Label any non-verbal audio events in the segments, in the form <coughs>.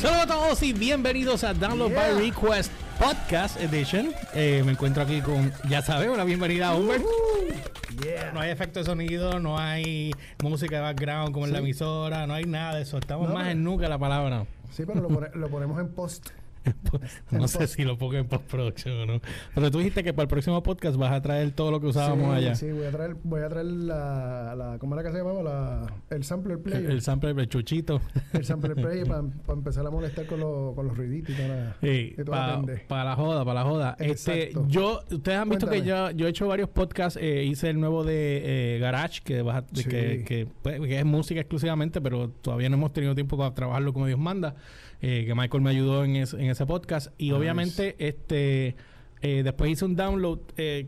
Saludos a todos y bienvenidos a Download Yeah. by Request Podcast Edition. Eh, me encuentro aquí con, ya sabes, una bienvenida a Humbert. Yeah. No hay efecto de sonido, no hay música de background como en la emisora, no hay nada de eso. Estamos No, más en nunca la palabra. Sí, pero lo, pone- lo ponemos en post. <laughs> no sé si lo pongo en postproducción o no. Pero tú dijiste que para el próximo podcast vas a traer todo lo que usábamos sí, allá. Sí, voy a traer, voy a traer la, la ¿cómo era que se llamaba? La, el sampler El, player. el sample del chuchito. El sampler <laughs> player para empezar a molestar con, los con los ruiditos la, Sí, para la joda, para la joda. Este, yo, ustedes han visto que yo, yo he hecho varios podcasts, eh, hice el nuevo de eh, Garage, que, vas a- de Sí. que, que, pues, que es música exclusivamente, pero todavía no hemos tenido tiempo para trabajarlo como Dios manda. Eh, que Michael me ayudó en, es- en ese podcast. Y Nice. obviamente, este eh, después hice un download. eh,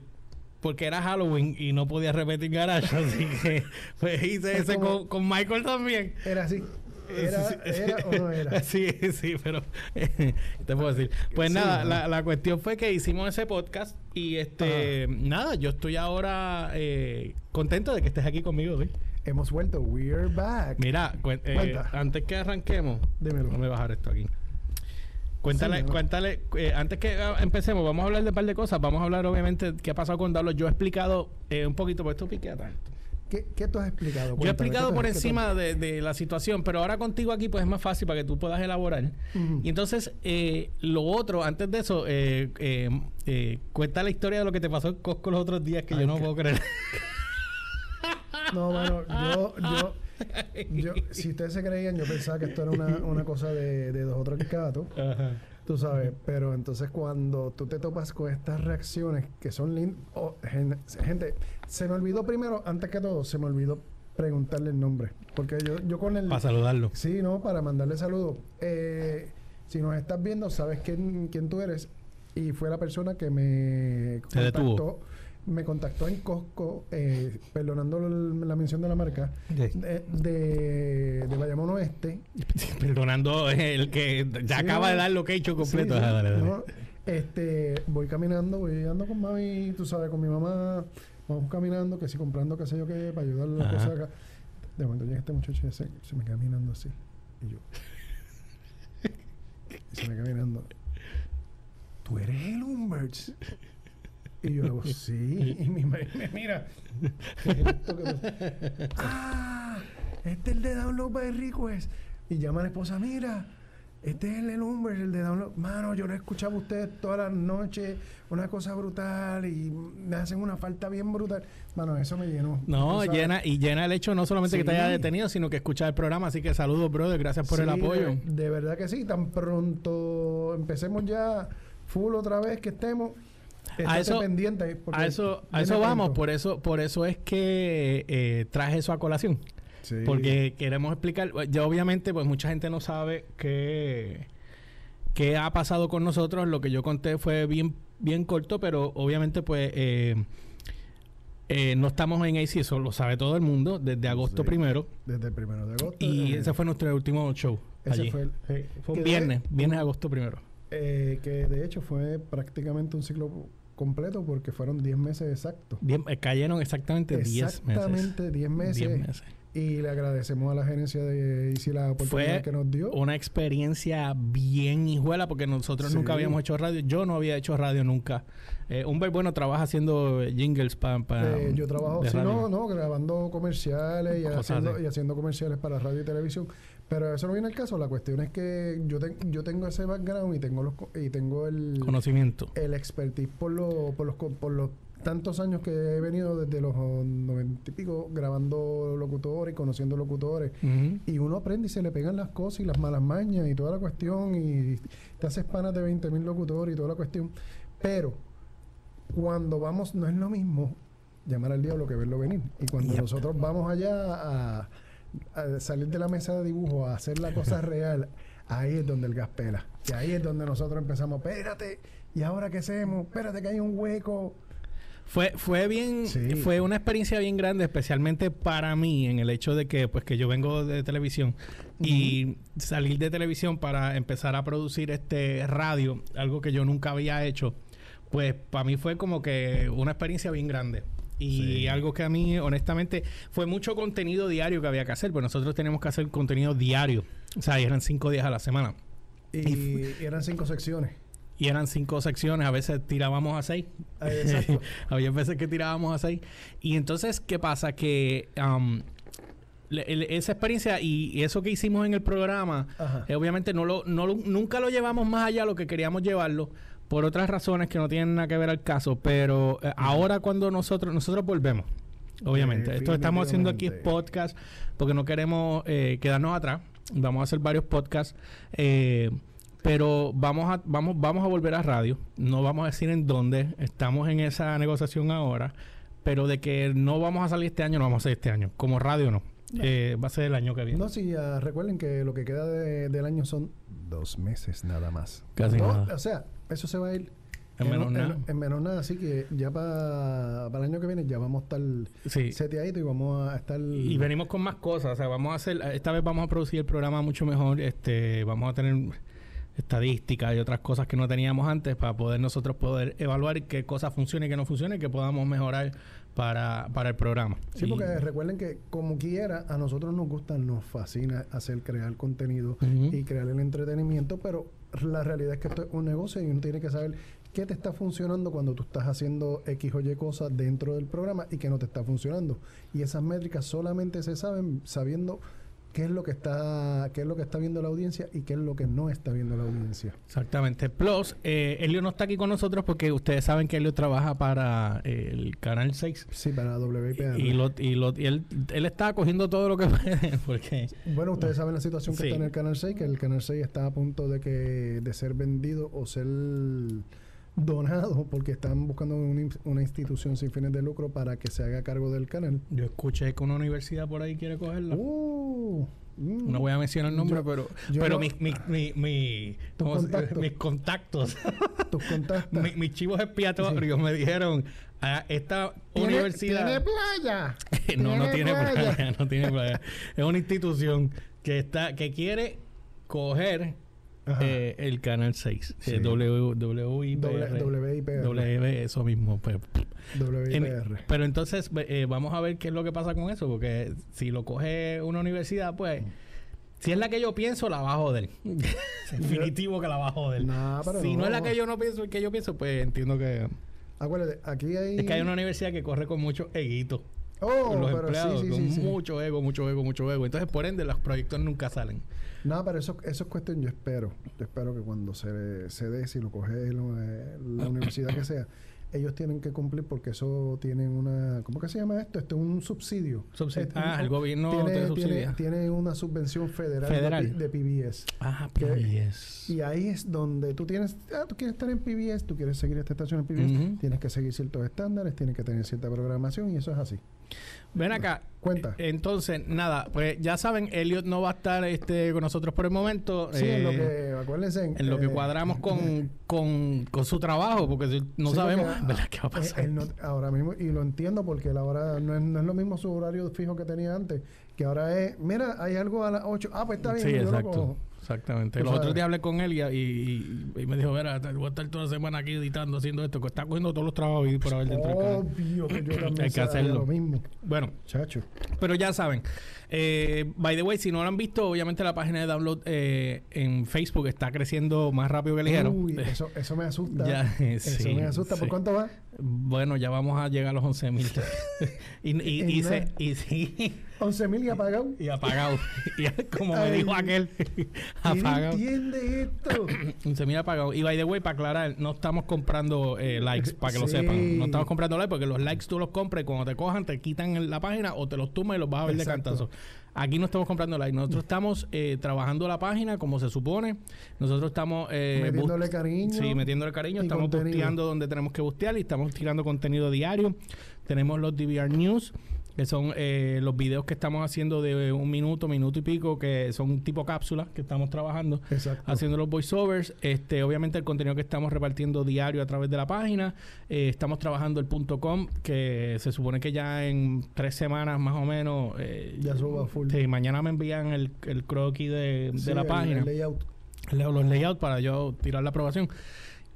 porque era Halloween y no podía repetir Garage, <laughs> así que pues hice Es ese con, con Michael también. Era así. Era, era o no era. <laughs> Sí, sí, pero <laughs> te puedo decir. Pues Sí, nada, la, la cuestión fue que hicimos ese podcast y este, nada, yo estoy ahora eh, contento de que estés aquí conmigo, Luis. Hemos vuelto. We're back. Mira, eh, antes que arranquemos, Dímelo. déjame bajar esto aquí. Cuéntale, cuéntale, eh, antes que ah, empecemos, vamos a hablar de un par de cosas. Vamos a hablar, obviamente, qué ha pasado con Darlo. Yo he explicado eh, un poquito, porque esto piquea tanto. ¿Qué, ¿Qué tú has explicado? Yo he explicado ¿qué tú- por encima de, de la situación, pero ahora contigo aquí pues es más fácil para que tú puedas elaborar. Y entonces, eh, lo otro, antes de eso, eh, cuenta la historia de lo que te pasó en Costco los otros días que Ay, yo no puedo creer. <laughs> No, mano, yo, yo, yo, si ustedes se creían, yo pensaba que esto era una, una cosa de, de dos o tres gatos, Ajá. tú sabes, pero entonces cuando tú te topas con estas reacciones que son lindas, gente, se me olvidó primero, antes que todo, se me olvidó preguntarle el nombre, porque yo, yo con el... Para saludarlo. Sí, no, para mandarle saludos. Eh, si nos estás viendo, sabes quién, quién tú eres. Y fue la persona que me contactó, me contactó en Costco, eh, perdonando la mención de la marca, de, de, de Bayamón Oeste. <laughs> Perdonando el que ya Sí, acaba de dar lo que he hecho completo. Sí, sí, Ajá, dale, dale. no, este, voy caminando, voy andando con mami, tú sabes, con mi mamá. Vamos caminando, que si comprando qué sé yo qué, para ayudar a la cosa acá. De momento llega este muchacho y se, se me queda mirando así. Y yo. y <laughs> se me queda mirando. ¿Tú eres el Humberts? Y yo hago, sí. <laughs> Y mi madre me mira. ¿Qué es esto que tú- ah, este es el de Download by Request. Y llama a la esposa, mira, este es el Humber, el de Download. Mano, yo lo escuchaba a ustedes todas las noches, una cosa brutal y me hacen una falta bien brutal. Mano, eso me llenó. No, llena, y llena el hecho no solamente que te haya detenido, sino que escucha el programa. Así que saludos, brother. Gracias por el apoyo. De, de verdad que sí, tan pronto empecemos ya full otra vez que estemos. Estate eso- pendiente. porque A eso, a eso vamos, pronto. por eso, por eso es que eh, traje eso a colación. Sí. Porque queremos explicar, ya obviamente pues mucha gente no sabe qué, qué ha pasado con nosotros. Lo que yo conté fue bien, bien corto, pero obviamente pues eh, eh, no estamos en AC, eso lo sabe todo el mundo, desde agosto Sí. primero. Desde el primero de agosto. Y eh, ese fue nuestro último show. ese allí. fue el- Sí, fue un que de- viernes, viernes agosto primero. eh, que de hecho fue prácticamente un ciclo completo porque fueron 10 meses exactos. Bien, eh, cayeron exactamente 10 meses. Exactamente 10 meses. 10 meses. Y le agradecemos a la gerencia de Easy la oportunidad Fue que nos dio. una experiencia bien hijuela porque nosotros Sí. nunca habíamos hecho radio. Yo no había hecho radio nunca. Eh, Humber, bueno, trabaja haciendo jingles para... Eh, yo trabajo, sí, no, no, grabando comerciales y haciendo, y haciendo comerciales para radio y televisión. Pero eso no viene al caso. La cuestión es que yo, ten- yo tengo ese background y tengo los co- y tengo el, Conocimiento. el expertise por, lo- por, los, co- por los tantos años que he venido desde los noventa y pico grabando locutores y conociendo locutores. Y uno aprende y se le pegan las cosas y las malas mañas y toda la cuestión y te haces panas de 20 mil locutores y toda la cuestión. Pero cuando vamos, no es lo mismo llamar al diablo que verlo venir. Y cuando Yep. nosotros vamos allá a, a salir de la mesa de dibujo, a hacer la cosa <laughs> real, ahí es donde el gas pela. Y ahí es donde nosotros empezamos, espérate, ¿y ahora qué hacemos? Espérate que hay un hueco. Fue, fue bien, Sí. fue una experiencia bien grande, especialmente para mí, en el hecho de que, pues, que yo vengo de televisión y salir de televisión para empezar a producir este radio, algo que yo nunca había hecho, pues para mí fue como que una experiencia bien grande. Y Sí. algo que a mí, honestamente, fue mucho contenido diario que había que hacer, pues nosotros tenemos que hacer contenido diario. O sea, eran cinco días a la semana. Y, eran cinco secciones. Y eran cinco secciones, a veces tirábamos a seis. Exacto. <laughs> Había veces que tirábamos a seis. Y entonces, ¿qué pasa? Que um, le- esa experiencia y eso que hicimos en el programa, eh, obviamente no lo, no lo- nunca lo llevamos más allá de lo que queríamos llevarlo por otras razones que no tienen nada que ver al caso. Pero eh, ahora cuando nosotros, nosotros volvemos. Obviamente, esto estamos haciendo aquí es podcast porque no queremos eh, quedarnos atrás. Vamos a hacer varios podcasts. eh, pero vamos a, vamos, vamos a volver a radio. No vamos a decir en dónde. Estamos en esa negociación ahora. Pero de que no vamos a salir este año, no vamos a salir este año. Como radio no. Eh, va a ser el año que viene. No, sí, ah, recuerden que lo que queda de- del año son dos meses nada más. Casi No, nada. O sea, eso se va a ir En menos nada. en menos nada. Así que ya para el año que viene ya vamos a estar Sí. seteaditos y vamos a estar... Y venimos con más cosas, o sea, vamos a hacer, esta vez vamos a producir el programa mucho mejor, este, vamos a tener estadísticas y otras cosas que no teníamos antes para poder nosotros poder evaluar qué cosas funcionan y qué no funcionan y que podamos mejorar para, para el programa. Sí, Y- porque recuerden que como quiera, a nosotros nos gusta, nos fascina hacer, crear contenido y crear el entretenimiento, pero la realidad es que esto es un negocio y uno tiene que saber qué te está funcionando cuando tú estás haciendo X o Y cosas dentro del programa y qué no te está funcionando. Y esas métricas solamente se saben sabiendo qué es lo que está, qué es lo que está viendo la audiencia y qué es lo que no está viendo la audiencia. Exactamente. Plus, eh, Elio no está aquí con nosotros porque ustedes saben que Elio trabaja para eh, el Canal 6. Sí, para WIPR. Y, lo, y, lo, y él, él está cogiendo todo lo que <laughs> puede porque... Bueno, ustedes saben la situación que Sí. está en el Canal 6, que el Canal 6 está a punto de que de ser vendido o ser donado porque están buscando una, in- una institución sin fines de lucro para que se haga cargo del canal. Yo escuché que una universidad por ahí quiere cogerla. Uh, mm. No voy a mencionar el nombre, Yo- pero, yo pero no- mis, mis, mis, mis- Tus ¿cómo se- contactos. mis contactos, <laughs> Tus contactos. mi- mis chivos expiatorios me dijeron a esta universidad. ¿Tiene playa? <laughs> no, no tiene ¿Tiene playa? playa, <laughs> no tiene playa. Es una institución que está, que quiere coger. Eh, el canal 6. Sí. eh, W, WIPR. WIPR. W, eso mismo. pues. En- pero entonces eh, vamos a ver qué es lo que pasa con eso, porque si lo coge una universidad, pues, si es la que yo pienso, la va a joder. Definitivo que la va a joder. Nah, pero si no. no. es la que yo no pienso, que yo pienso, pues entiendo que Acuérdate, aquí hay... es que hay una universidad que corre con mucho eguito. Oh, los pero empleados, sí, sí, con sí, mucho ego, mucho ego, mucho ego. Entonces, por ende, los proyectos nunca salen. No, pero eso, eso es cuestión, yo espero. Yo espero que cuando se, se dé, si lo coge lo- eh, la universidad que sea, ellos tienen que cumplir porque eso tiene una... ¿Cómo que se llama esto? Esto es un subsidio. Subsidi- Es- ah, el gobierno tiene, te tiene, subsidia. tiene una subvención federal, Federal. De, de PBS. Ah, Que- PBS. Y ahí es donde tú tienes... Ah, tú quieres estar en PBS, tú quieres seguir esta estación en PBS, tienes que seguir ciertos estándares, tienes que tener cierta programación y eso es así. Ven acá. Cuenta. Entonces, nada, pues ya saben, Elliot no va a estar este, con nosotros por el momento. Sí, en lo eh, que... Acuérdense... en lo que eh, cuadramos con, con, con su trabajo, porque no Sí, sabemos porque, ¿verdad? qué va a eh, pasar. él no- ahora mismo, y lo entiendo porque la hora no es, no es lo mismo su horario fijo que tenía antes, que ahora es, mira, hay algo a las 8, ah, pues está bien, sí, yo lo exacto. cojo. Exactamente. Los otros días hablé con él y, y- y me dijo, te- voy a estar toda la semana aquí editando, haciendo esto, que está cogiendo todos los trabajos y por haber dentro. Obvio que yo <clears throat> también Hay que hacerlo. lo mismo, Bueno, chacho. pero ya saben. Eh, by the way, si no lo han visto, obviamente la página de download eh, en Facebook está creciendo más rápido que ligero. Uy, eso, eso me asusta. <laughs> Ya, eso sí, me asusta. ¿Por sí. cuánto va? Bueno, ya vamos a llegar a los 11 mil. <laughs> y, y, y, se- y sí, 11 mil y apagado. y apagado. y como me dijo aquel, ¿Quién apagado. entiende esto? <clears throat> 11 mil apagado. Y by the way, para aclarar, no estamos comprando eh, likes, para que lo sepan. No estamos comprando likes porque los likes tú los compras y cuando te cojan te quitan la página o te los tumbas y los vas a ver de cantazo. Aquí no estamos comprando likes. Nosotros estamos eh, trabajando la página como se supone. Nosotros estamos... eh, Metiéndole cariño Sí, metiéndole cariño. Estamos contenido. busteando donde tenemos que bustear y estamos tirando contenido diario. Tenemos los DVR News, que son eh, los videos que estamos haciendo de un minuto, minuto y pico, que son tipo cápsulas que estamos trabajando Exacto. haciendo los voiceovers. Este, obviamente el contenido que estamos repartiendo diario a través de la página. Eh, estamos trabajando el punto .com, que se supone que ya en tres semanas más o menos... eh, Ya suba full. sí, mañana me envían el, el croquis de, de Sí, la el- página el layout. leo los layouts para yo tirar la aprobación.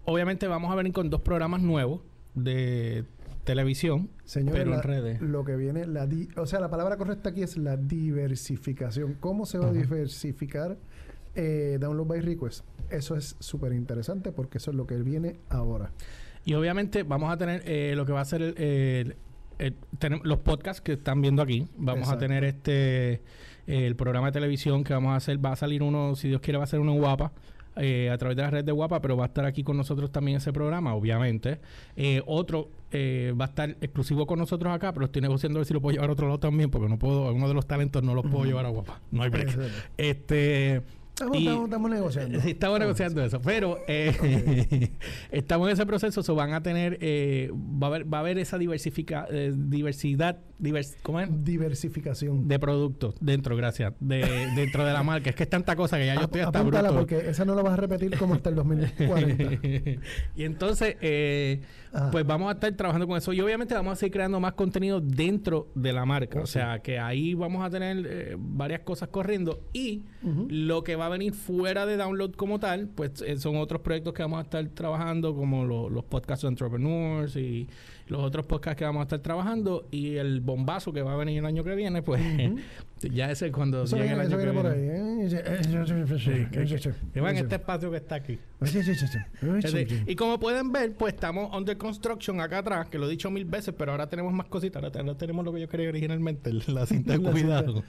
Obviamente vamos a venir con dos programas nuevos de televisión, pero la- en redes. lo que viene, la di- o sea, la palabra correcta aquí es la diversificación. ¿Cómo se va a diversificar eh, Download by Request. Eso es súper interesante porque eso es lo que viene ahora. Y obviamente vamos a tener eh, lo que va a ser el, los podcasts que están viendo aquí. Vamos Exacto. a tener este el programa de televisión que vamos a hacer. Va a salir uno, si Dios quiere, va a ser uno Guapa. Eh, a través de la red de Guapa, pero va a estar aquí con nosotros también ese programa, obviamente. Eh, otro eh, va a estar exclusivo con nosotros acá, pero estoy negociando a ver si lo puedo llevar a otro lado también, porque no puedo, algunos de los talentos no los puedo llevar a Guapa. No hay break. Este. Estamos, Y- estamos, estamos negociando. Sí, <laughs> estamos negociando eso, pero eh, <laughs> estamos en ese proceso, so van a tener, eh, va a haber, va a haber esa diversifica, eh, diversidad, divers- ¿cómo es? Diversificación. De productos dentro, gracias, de, dentro de la marca. Es que es tanta cosa que ya yo estoy hasta apúntala bruto. porque esa no la vas a repetir como hasta el 2040. <laughs> y entonces, eh, Ajá. pues vamos a estar trabajando con eso. Y obviamente vamos a seguir creando más contenido dentro de la marca. Oh, o sea, que ahí vamos a tener eh, varias cosas corriendo. Y lo que va a venir fuera de download como tal, pues eh, son otros proyectos que vamos a estar trabajando, como lo- los podcasts de entrepreneurs y los otros podcasts que vamos a estar trabajando. Y el bombazo que va a venir el año que viene, pues ya ese es cuando Eso llegue el viene, año que viene por viene. ahí. Sí, que- que va en este espacio que está aquí. <laughs> Este, Y como pueden ver, pues estamos under construction acá atrás, que lo he dicho mil veces, pero ahora tenemos más cositas. Ahora, ahora tenemos lo que yo quería originalmente, la cinta de <laughs> cuidado.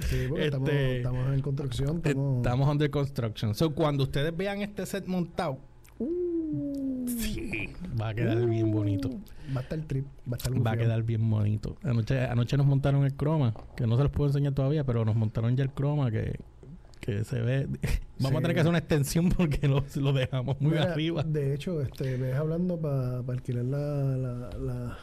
Sí, porque estamos, Este, estamos en construcción. Estamos... Estamos under construction. So, cuando ustedes vean este set montado, Uh, sí, va a quedar bien bonito. Va a estar trip. Va a estar Va a quedar bien bonito. Anoche, anoche nos montaron el croma, que no se los puedo enseñar todavía, pero nos montaron ya el croma que, que se ve. <laughs> Vamos Sí. a tener que hacer una extensión porque lo, lo dejamos muy Mira, arriba. De hecho, este, ves hablando para alquilar la, la, la-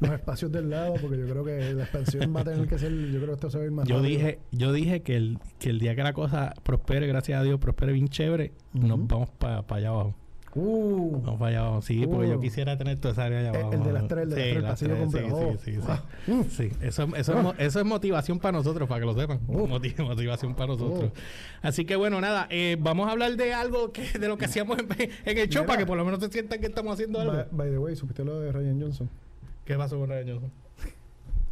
los espacios del lado, porque yo creo que la expansión va a tener que ser. Yo creo que esto se va a ir más Yo rápido. dije, yo dije que el, que el día que la cosa prospere, gracias a Dios, prospere bien chévere, nos vamos para allá abajo. Uh, Vamos para allá abajo. Sí, porque yo Uh. quisiera tener toda esa área allá El- abajo. el de las tres, el de las tres, el las pasillo tres, completo. Oh. Sí, sí, sí. sí. Ah. Sí, eso, eso, es, mo- eso es motivación para nosotros, para que lo sepan. Oh. Moti- motivación para nosotros. Oh. Así que bueno, nada, eh, vamos a hablar de algo que de lo que hacíamos en, en el show, Mira. para que por lo menos se sientan que estamos haciendo algo. by, by the way, ¿supiste lo de Ryan Johnson? ¿Qué pasó con Ryan Johnson?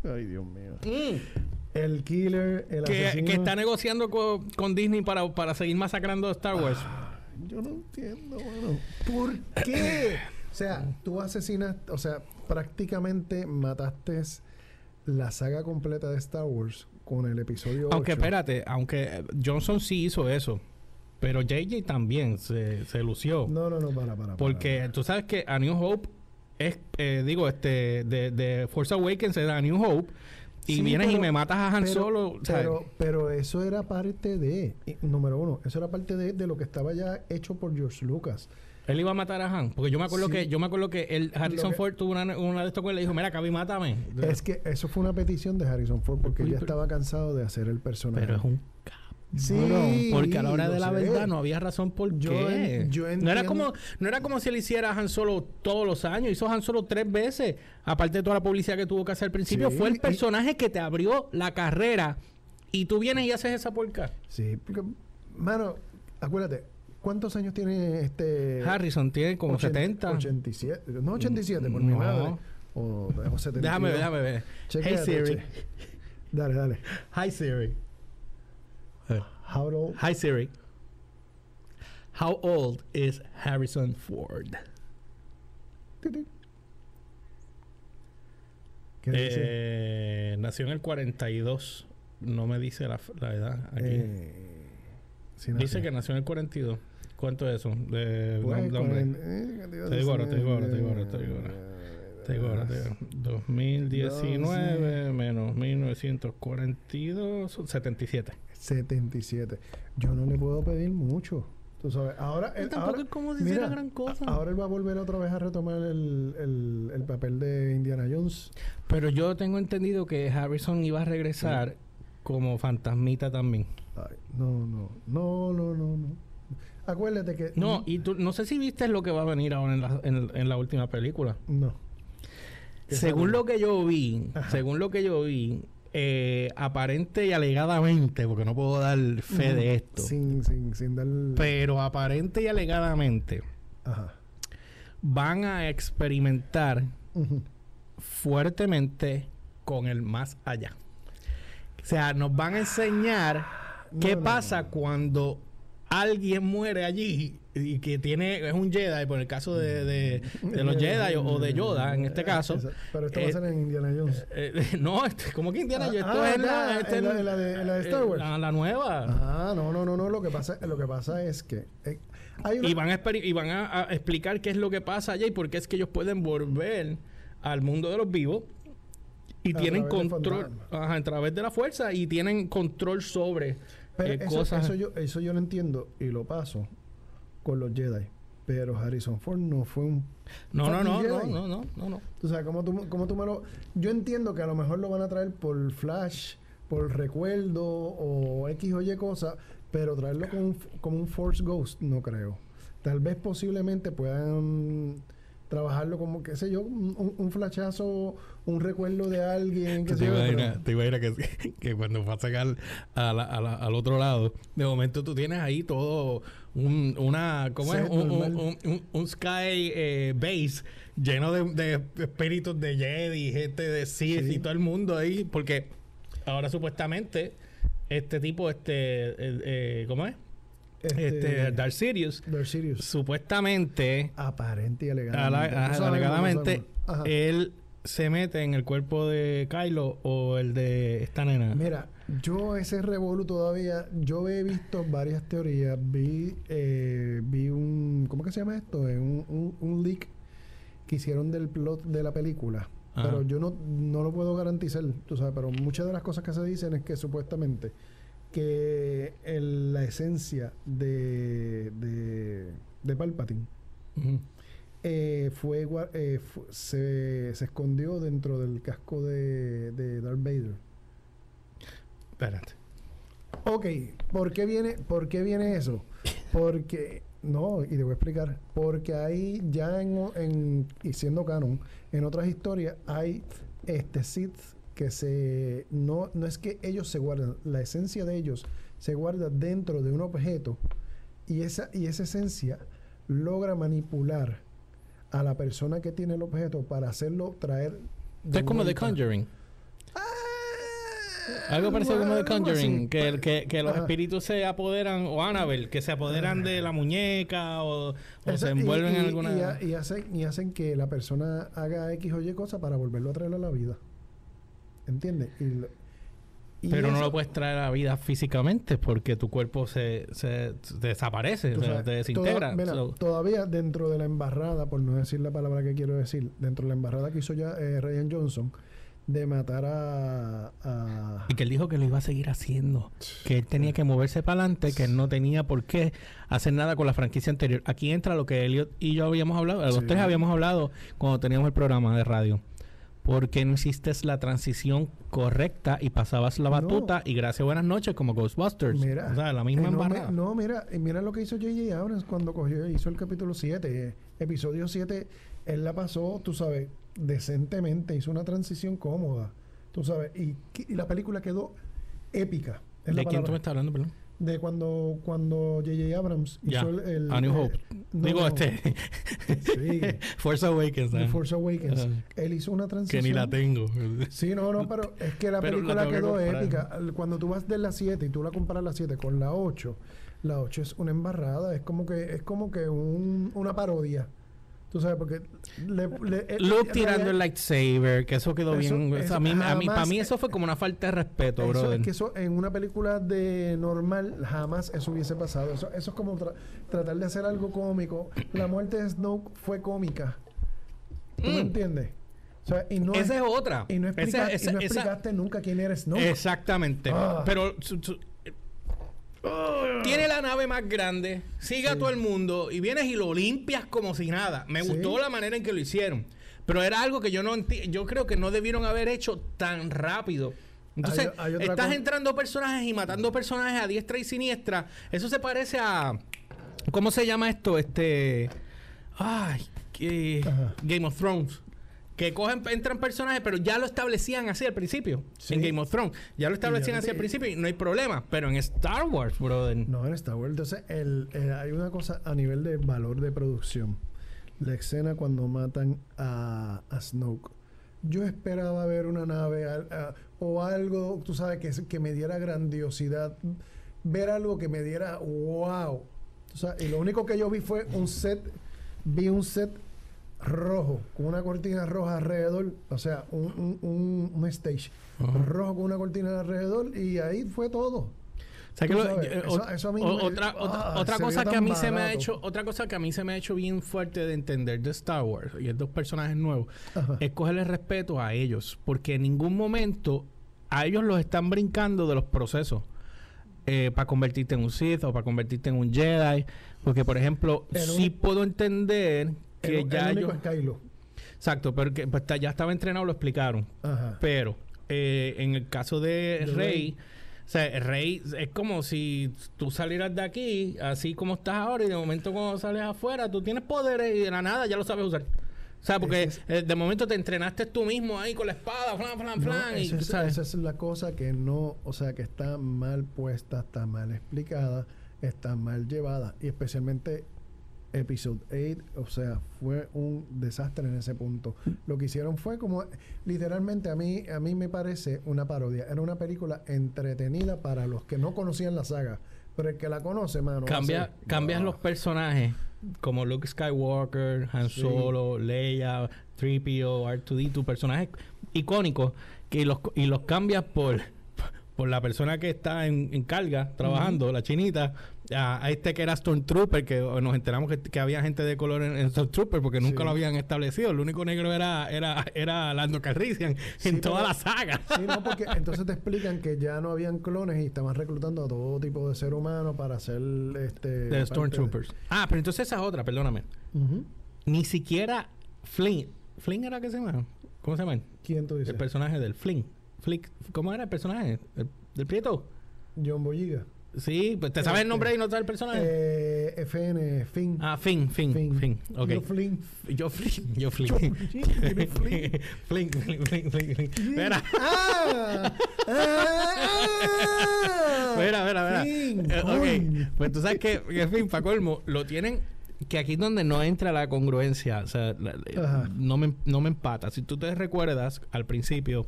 Ay, Dios mío. Mm, El killer, el que, asesino. que está negociando con, con Disney para, para seguir masacrando a Star Wars. Yo no entiendo, mano. ¿Por qué? O sea, tú asesinas, o sea, prácticamente mataste la saga completa de Star Wars con el episodio Aunque 8. espérate, aunque Johnson sí hizo eso, pero JJ también se, se lució. No, no, no, para, para. para, porque tú sabes que A New Hope es, eh, digo, este, de, de Force Awakens es A New Hope. Y Sí, vienes y me matas a Han pero- Solo. ¿sabes? Pero, pero eso era parte de, número uno, eso era parte de, de lo que estaba ya hecho por George Lucas. Él iba a matar a Han. Porque yo me acuerdo Sí. que yo me acuerdo que el Harrison que- Ford tuvo una, una de estos con él y le dijo, mira, Cabi, mátame. Es que eso fue una petición de Harrison Ford porque él ya Pero- estaba cansado de hacer el personaje. Pero es un Sí, porque a la hora de la sé. verdad no había razón por Yo qué. yo no era como no era como si él hiciera Han Solo todos los años, hizo Han Solo tres veces, aparte de toda la publicidad que tuvo que hacer al principio, Sí, fue el y- personaje que te abrió la carrera y tú vienes y haces esa porca. Sí, porque, mano, acuérdate, ¿cuántos años tiene este... Harrison tiene como 80, 70. 87, no 87 por mi madre. O, o 72. Déjame ver, déjame ver. Chequéate, hey Siri. Dale, dale. Hi Siri. How old? Hi Siri. How old is Harrison Ford? ¿Qué dice? Eh, nació en el 42. No me dice la, la edad aquí. Eh, sí, no dice que nació en el 42. ¿Cuánto es eso? De, Pues, eh, Te digo ahora, te digo ahora, te digo ahora, te digo ahora. Te digo ahora, te digo. 2019 menos 1942, 77. 77. Yo no le puedo pedir mucho. Tú sabes, ahora él, tampoco ahora- es como si mira, hiciera gran cosa. Ahora él va a volver otra vez a retomar el, el, el papel de Indiana Jones. Pero yo tengo entendido que Harrison iba a regresar como fantasmita también. Ay, no, no, no, no, no, no. Acuérdate que No, y tú, no sé si viste lo que va a venir ahora en la, en, en la última película. no. ¿Qué Según lo que yo vi, Ajá. según lo que yo vi, eh, aparente y alegadamente, porque no puedo dar fe de esto, Sin, sin, sin dar. pero aparente y alegadamente Ajá. van a experimentar fuertemente con el más allá. O sea, nos van a enseñar qué No, no, pasa cuando alguien muere allí y que tiene es un Jedi por el caso de, de, de los <laughs> Jedi o, o de Yoda en este caso. Pero esto va a Eh, ser en Indiana Jones. eh, eh, <laughs> no este, como que Indiana Jones esto Ah, es la, este en la- es- en la de- en la de Star eh, Wars. la, la nueva Ah, no, no, no, no. Lo que pasa, lo que pasa es que eh, hay una, y van, a, experi- y van a, a explicar qué es lo que pasa allá y por qué es que ellos pueden volver al mundo de los vivos y A tienen control ajá, a través de la fuerza y tienen control sobre Pero eh, eso, cosas eso yo, eso yo lo entiendo y lo paso con los Jedi. Pero Harrison Ford no fue un. no no no fucking no Jedi. no no no no Tú sabes, ¿cómo tú, cómo tú me lo.? Yo entiendo que a lo mejor lo van a traer por Flash, por recuerdo o X o Y cosa, pero traerlo como un, como un Force Ghost, no creo. Tal vez posiblemente puedan trabajarlo como, qué sé yo, un, un- flashazo, un recuerdo de alguien, qué te sé yo. imaginas, pero- te imaginas que, que cuando al, a la- a la- al otro lado, de momento tú tienes ahí todo un, una, ¿cómo es? Un, un, un- Sky eh, Base lleno de, de espíritus de Jedi, gente de Sith Sí. y todo el mundo ahí, porque ahora supuestamente este tipo, este, eh, eh, ¿cómo es? Este, Sidious, Darth Sirius. supuestamente Aparente y alegadamente. no alegadamente, él se mete en el cuerpo de Kylo o el de esta nena. Mira, yo ese revolú todavía, yo he visto varias teorías, vi, eh, vi un, ¿cómo que se llama esto? Eh, un, un, un leak que hicieron del plot de la película. Ajá. Pero yo no, no lo puedo garantizar, tú sabes, pero muchas de las cosas que se dicen es que supuestamente que el- la esencia de, de, de Palpatine Ujú. eh, fue, eh, se, se escondió dentro del casco de, de Darth Vader. Espérate. Ok, ¿por qué viene, por qué viene eso? Porque, no, y te voy a explicar, porque ahí ya en, en y siendo canon, en otras historias hay este Sith que se, no, no es que ellos se guardan, la esencia de ellos se guarda dentro de un objeto y esa, y esa esencia logra manipular a la persona que tiene el objeto para hacerlo traer... Es como The. Conjuring. Algo parecido como así. Conjuring. Que, que, que los espíritus se apoderan, o Annabelle, que se apoderan de la muñeca o, o se envuelven y, en alguna. y ha- y hacen, y hacen que la persona haga X o Y cosa para volverlo a traer a la vida. ¿Entiendes? Y pero no lo puedes traer a la vida físicamente porque tu cuerpo se, se, se desaparece, sabes, te desintegra. toda- mira, So, todavía dentro de la embarrada, por no decir la palabra que quiero decir, dentro de la embarrada que hizo ya eh, Ryan Johnson de matar a, a- y que él dijo que lo iba a seguir haciendo. Que él tenía que moverse para adelante, que él no tenía por qué hacer nada con la franquicia anterior. Aquí entra lo que Elliot y yo habíamos hablado, los Sí. tres habíamos hablado cuando teníamos el programa de radio. ¿Por qué no hiciste la transición correcta y pasabas la No. batuta y gracias buenas noches como Ghostbusters? Mira, o sea, la misma eh, no, embarrada. me- no, mira, mira lo que hizo J.J. Abrams cuando cogió, hizo el capítulo 7. eh, episodio 7, él la pasó, tú sabes, decentemente, hizo una transición cómoda, tú sabes, y, y la película quedó épica. ¿De quién tú me estás hablando, perdón? De cuando cuando J.J. Abrams hizo el, el- A New eh, Hope. no, Digo, no, este... Sí. <laughs> Force Awakens. ¿eh? Force Awakens. Él hizo una que transición. ni la tengo. Sí, no, no, pero es que la película que quedó épica. Cuando tú vas de la 7 y tú la comparas la 7 con la 8, la 8 es una embarrada, es como que es como que un- una parodia. Tú sabes, porque le, le- eh, Luke tirando el lightsaber, que eso quedó Eso- bien. eso a mí, a mí, para mí eso fue como una falta de respeto, brother. es que eso en una película de normal jamás eso hubiese pasado. Eso, eso es como tra- tratar de hacer algo cómico. La muerte de Snoke fue cómica. ¿Tú me Mm. entiendes? O sea, y no, esa es otra. y no, Esa- explica- y no esa- explicaste nunca quién eres Snoke. Exactamente. Ah. Pero su- su- tiene la nave más grande, sigue a Sí. todo el mundo y vienes y lo limpias como si nada. Me Sí. gustó la manera en que lo hicieron. Pero era algo que yo no yo creo que no debieron haber hecho tan rápido. Entonces, Hay- hay otra estás entrando personajes y matando personajes a diestra y siniestra. Eso se parece a ¿cómo se llama esto? Este ay, que- Ajá. Game of Thrones. Que cogen, entran personajes, pero ya lo establecían así al principio. Sí. En Game of Thrones. Ya lo establecían así al principio y no hay problema. Pero en Star Wars, brother. No, en Star Wars. Entonces, el, el- hay una cosa a nivel de valor de producción. La escena cuando matan a, a Snoke. Yo esperaba ver una nave a- o algo, tú sabes, que, que me diera grandiosidad. ver algo que me diera wow. O sea, y lo único que yo vi fue un set, vi un set rojo, con una cortina roja alrededor, o sea, un, un, un, stage rojo con una cortina alrededor, y ahí fue todo. O sea que otra, otra, cosa que a mí se me ha hecho, otra cosa que a mí se me ha hecho bien fuerte de entender de Star Wars y estos personajes nuevos es cogerle respeto a ellos, porque en ningún momento a ellos los están brincando de los procesos. Eh, para convertirte en un Sith o para convertirte en un Jedi. Porque, por ejemplo, sí puedo entender que ya el único Kylo. Exacto, pero que pues, ya estaba entrenado, lo explicaron. Pero eh, en el caso de, Rey, o sea, Rey es como si tú salieras de aquí, así como estás ahora, y de momento cuando sales afuera, tú tienes poderes y de la nada ya lo sabes usar. O sea, porque eh, de momento te entrenaste tú mismo ahí con la espada, flan, flan, flan. y, esa es la cosa que no, o sea, que está mal puesta, está mal explicada, está mal llevada. Y especialmente Episode 8, o sea, fue un desastre en ese punto. Lo que hicieron fue como, literalmente a mí, a mí me parece una parodia. Era una película entretenida para los que no conocían la saga. Pero el que la conoce, mano. Cambia, cambias los personajes como Luke Skywalker, Han Solo, Leia, 3PO, R2D2, personajes icónicos que los, y los cambias por, por la persona que está en, carga trabajando, la chinita, a, este que era Stormtrooper, que nos enteramos que, había gente de color en, Stormtrooper porque nunca lo habían establecido. El único negro era era era Lando Calrissian en toda la saga. Sí, no, porque <laughs> entonces te explican que ya no habían clones y estaban reclutando a todo tipo de ser humano para hacer este de Stormtroopers. Ah, pero entonces esa es otra, perdóname. Ni siquiera Flynn, Flynn era que se llama? ¿Cómo se llama? ¿Quién tú dices? El personaje del Flynn. Flick, ¿cómo era el personaje? ¿Del Prieto? John Boyiga. Sí, pues te sabes el nombre y no sabes el personaje. Eh, FN, Finn. Ah, Finn, Finn, Finn. Finn. Okay. Yo Flynn. Yo Flynn. Yo Flynn. <laughs> Flynn. Flynn, Flynn, Flynn, Flynn. Espera. Ah, <laughs> ah, Espera, espera, espera. Eh, ok. Pues tú sabes que, en fin, para colmo, lo tienen que aquí es donde no entra la congruencia, o sea, no me, no me empata. Si tú te recuerdas al principio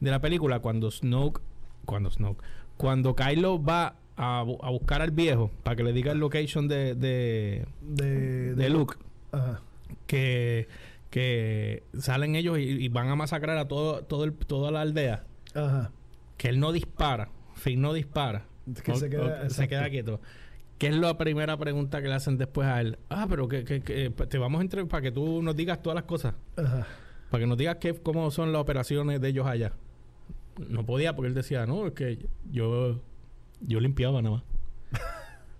de la película, cuando Snoke, cuando Snoke, cuando Kylo va a, buscar al viejo para que le diga el location de, de, de, Luke. Que, que salen ellos y, van a masacrar a todo, todo el, toda la aldea. Que él no dispara. Finn no dispara. Que se, queda, se queda quieto. ¿Qué es la primera pregunta que le hacen después a él? Ah, pero que, que, pues, te vamos a entrar para que tú nos digas todas las cosas. Para que nos digas qué, cómo son las operaciones de ellos allá. No podía porque él decía, no, es que yo yo limpiaba nada más. <laughs>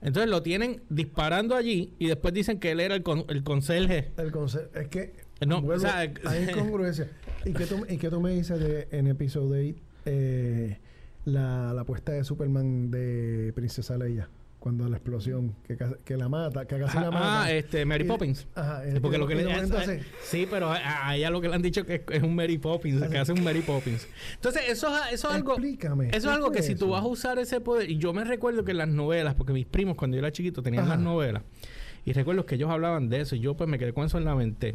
Entonces lo tienen disparando allí y después dicen que él era el, el conserje. El conserje. Es que. No, o sea, hay <laughs> incongruencia. ¿Y qué, tú, ¿Y qué tú me dices de, en episodio 8 eh, la, la puesta de Superman de Princesa Leia? Cuando la explosión que, que la mata, que casi la mata. Ah, este, Mary Poppins. Ajá, porque lo que le entonces, Sí, pero a, ella lo que le han dicho que es, un Mary Poppins, que hace un Mary Poppins. Entonces, eso, eso es algo. Explícame. Eso es algo que si tú vas a usar ese poder. Y yo me recuerdo que en las novelas, porque mis primos cuando yo era chiquito tenían las novelas. Y recuerdo que ellos hablaban de eso y yo pues me quedé con eso en la mente.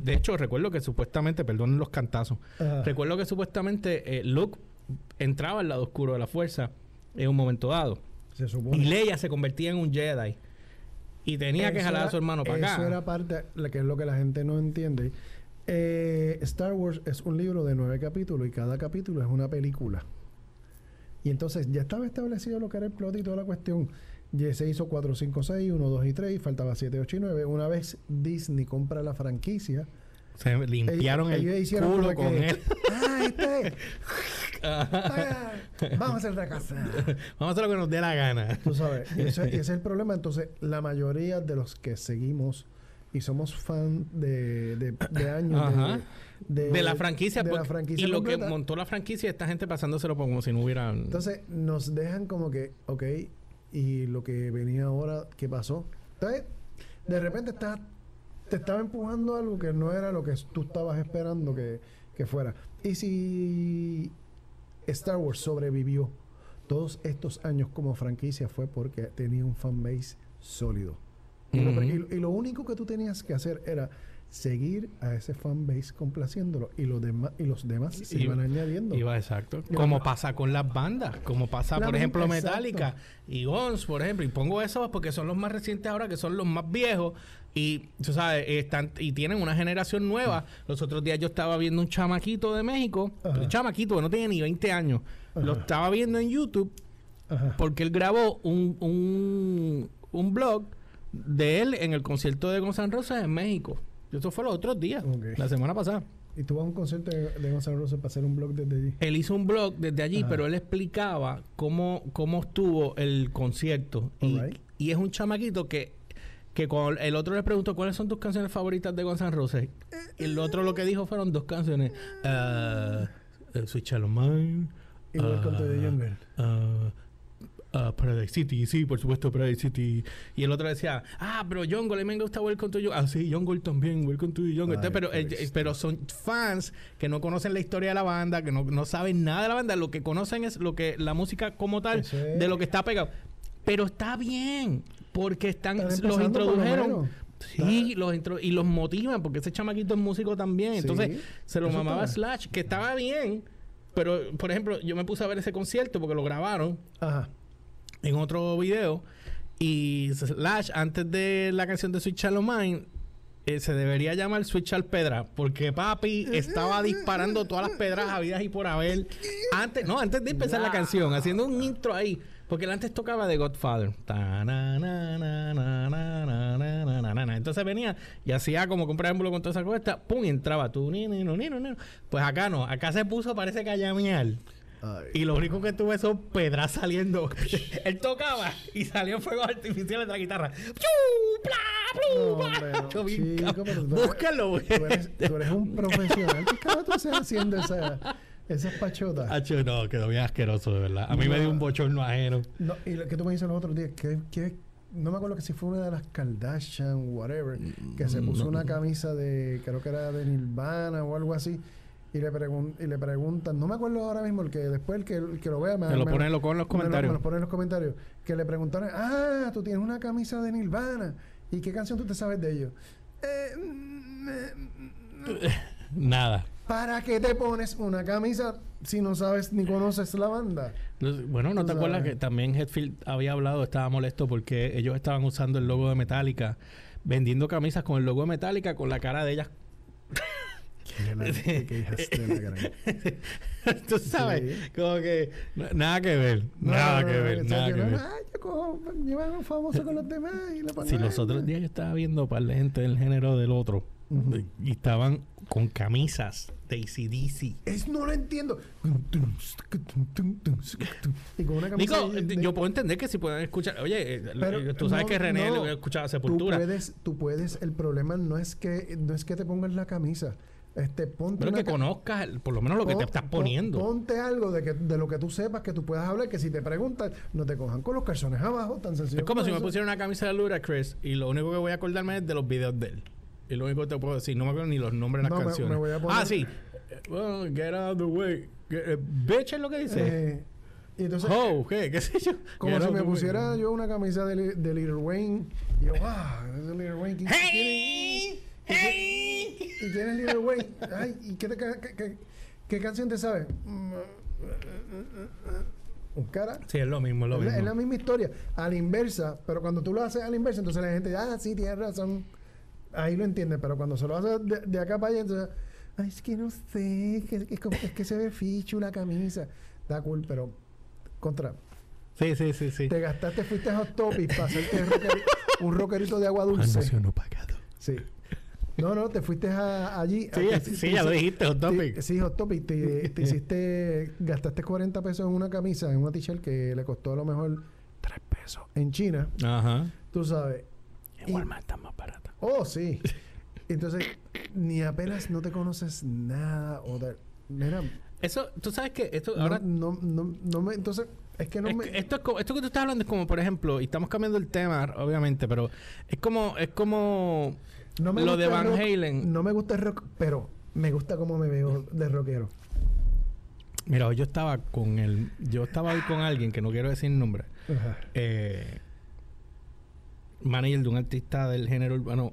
De hecho, recuerdo que supuestamente, perdonen los cantazos, recuerdo que supuestamente eh, Luke entraba al lado oscuro de la fuerza en un momento dado. Y Leia se convertía en un Jedi. Y tenía que jalar a su hermano para acá. Eso era parte, que es lo que la gente no entiende. Eh, Star Wars es un libro de nueve capítulos y cada capítulo es una película. Y entonces ya estaba establecido lo que era el plot y toda la cuestión. Ya se hizo 4, 5, 6, 1, 2 y 3 y faltaba 7, 8 y 9. Una vez Disney compra la franquicia, se limpiaron el culo con él. Ah, este <laughs> <laughs> vamos a hacer otra casa. vamos a hacer lo que nos dé la gana. Tú sabes. Y ese, es el problema. Entonces, la mayoría de los que seguimos y somos fan de, de, años de, la franquicia, de la franquicia y lo que montó la franquicia esta gente pasándoselo como si no hubiera entonces nos dejan como que ok y lo que venía ahora qué pasó entonces de repente estás te estaba empujando algo que no era lo que tú estabas esperando que, fuera. Y si Star Wars sobrevivió todos estos años como franquicia fue porque tenía un fanbase sólido. y, lo, único que tú tenías que hacer era seguir a ese fanbase complaciéndolo y los demás y los demás se iban añadiendo. Iba exacto. Como pasa con las bandas, como pasa, La por ejemplo, exacto. Metallica y Guns, por ejemplo. Y pongo esos porque son los más recientes ahora, que son los más viejos. Y, tú sabes, están y tienen una generación nueva. Los otros días yo estaba viendo un chamaquito de México, un chamaquito que no tiene ni 20 años. Lo estaba viendo en YouTube Ajá. porque él grabó un, un, un blog de él en el concierto de Guns N' Roses en México. Y Eso fue los otros días, la semana pasada. Y tú vas a un concierto de, Gonzalo Rosa para hacer un blog desde allí. Él hizo un blog desde allí, Ajá. pero él explicaba cómo, cómo estuvo el concierto. Y, es un chamaquito que, que cuando el otro le preguntó cuáles son tus canciones favoritas de Roses. Y el otro lo que dijo fueron dos canciones. Uh, uh, Sweet Child of Mine. Y Welcome to the ah, Jungle. Ah, ah, Paradise City, sí, por supuesto, Paradise City. Y el otro decía, ah, pero Jungle, a mí me gusta Welcome to Jungle. Ah, sí, Jungle también, Welcome to Jungle. Ay, pero, eh, Cristo. pero son fans que no conocen la historia de la banda, que no, no saben nada de la banda. Lo que conocen es lo que la música como tal, de lo que está pegado. Pero está bien, porque están, Están los lo introdujeron. Sí, los intro- y los motivan, porque ese chamaquito es músico también. Sí, Entonces, se lo mamaba. Slash, que estaba bien. Pero, por ejemplo, yo me puse a ver ese concierto porque lo grabaron Ajá en otro video. Y Slash, antes de la canción de Switch Shallow Mind, se debería llamar Switch al Pedra, porque papi estaba disparando todas las pedras habidas y por haber. Antes, no, antes de empezar la canción, haciendo un intro ahí. Porque él antes tocaba The Godfather. Entonces venía y hacía como un con toda esa cosa. Pum, y entraba tú. Pues acá no. Acá se puso, parece que a llamear. Ay. Y lo único que tuve son pedras saliendo. <laughs> Él tocaba y salió fuegos artificiales de la guitarra. ¡Plu! ¡Pla! hombre, no. Búscalo, güey. Tú eres, tú eres un profesional. ¿Qué carajo tú estás haciendo esa, esas pachotas? Hacho, no, quedó bien asqueroso, de verdad. A mí me dio un bochorno ajeno. No, y lo que tú me dices los otros días, que, que no me acuerdo que si fue una de las Kardashian, whatever, que se puso no. una camisa de, creo que era de Nirvana o algo así, y le, pregun- y le preguntan, no me acuerdo ahora mismo, el que después el que, el que lo vea me, Me lo ponen lo- con los me lo- comentarios. Me lo ponen en los comentarios, que le preguntaron, ah, tú tienes una camisa de Nirvana, ¿y qué canción tú te sabes de ellos? Eh, <laughs> Nada. ¿Para qué te pones una camisa si no sabes ni conoces la banda? No- Bueno, ¿no Tú te acuerdas que también Hetfield había hablado, estaba molesto porque ellos estaban usando el logo de Metallica, vendiendo camisas con el logo de Metallica con la cara de ellas <laughs> La gran- <laughs> Tú sabes, Sí. como que nada que ver, No, nada no, que ver, nada yo que ver. Ay, yo cojo, un famoso con los demás y pongo. Si los otros días yo estaba viendo para la gente del género del otro Ujú. y estaban con camisas de ACDC. Es, no lo entiendo. Y con una camisa. Digo, de- yo puedo entender que si pueden escuchar. Oye, eh, Pero tú sabes no, que René le escuchaba tú Sepultura. puedes, tú puedes. El problema no es que no es que te pongas la camisa. Este, ponte pero que ca- conozcas por lo menos lo que te estás pon- poniendo. Ponte algo de, que, de lo que tú sepas que tú puedas hablar, que si te preguntan, no te cojan con los calzones abajo, tan sencillo. es como si me pusiera una camisa de Ludacris y lo único que voy a acordarme es de los videos de él. Y lo único que te puedo decir, no me acuerdo ni los nombres de las No, canciones. me voy a poner- Ah, sí. Well, get out of the way. Get- eh, bitch es lo que dice. Eh, y entonces, oh, ¿qué? ¿Qué sé yo? Como Get si me way. pusiera yo una camisa de, de Little Wayne. Y yo, wow, de Little Wayne. ¿Quién- ¡Hey! ¡Hey! ¿Y quién es Little Wayne? Ay, ¿y qué, te qué, qué- qué canción te sabes? Un cara. Sí, es lo mismo, es lo Es la, es mismo. la misma historia, a la inversa, pero cuando tú lo haces a la inversa, entonces la gente, ah, sí, tienes razón. Ahí lo entiende, pero cuando se lo haces de, de acá para allá, entonces, ay, es que no sé, es que, es como- es que se ve fichu la camisa. Da cool, pero contra. Sí, sí, sí, sí. Te gastaste, fuiste a Hot Topic para hacerte un rockerito de agua dulce. Anuncio no pagado. Sí. No, no, te fuiste a- allí. Sí, a- sí, te- ya lo dijiste, Hot te- Topic. Sí, Hot Topic. Te, te <laughs> hiciste, gastaste 40 pesos en una camisa, en una t-shirt que le costó a lo mejor 3 pesos en China. Ajá. Tú sabes. En Y- Walmart está más barata. Oh, sí. Entonces, ni apenas no te conoces nada. O de, mira, Eso, tú sabes que esto ahora no, no, no me. Entonces, es que no Es me. esto, es como- esto que tú estás hablando es como, por ejemplo, y estamos cambiando el tema, obviamente, pero es como, es como no me lo gusta de el Van rock, Halen. No me gusta el rock, pero me gusta cómo me veo de rockero. Mira, hoy yo estaba con el, yo estaba hoy con alguien que no quiero decir nombre, Ajá. eh, manager de un artista del género urbano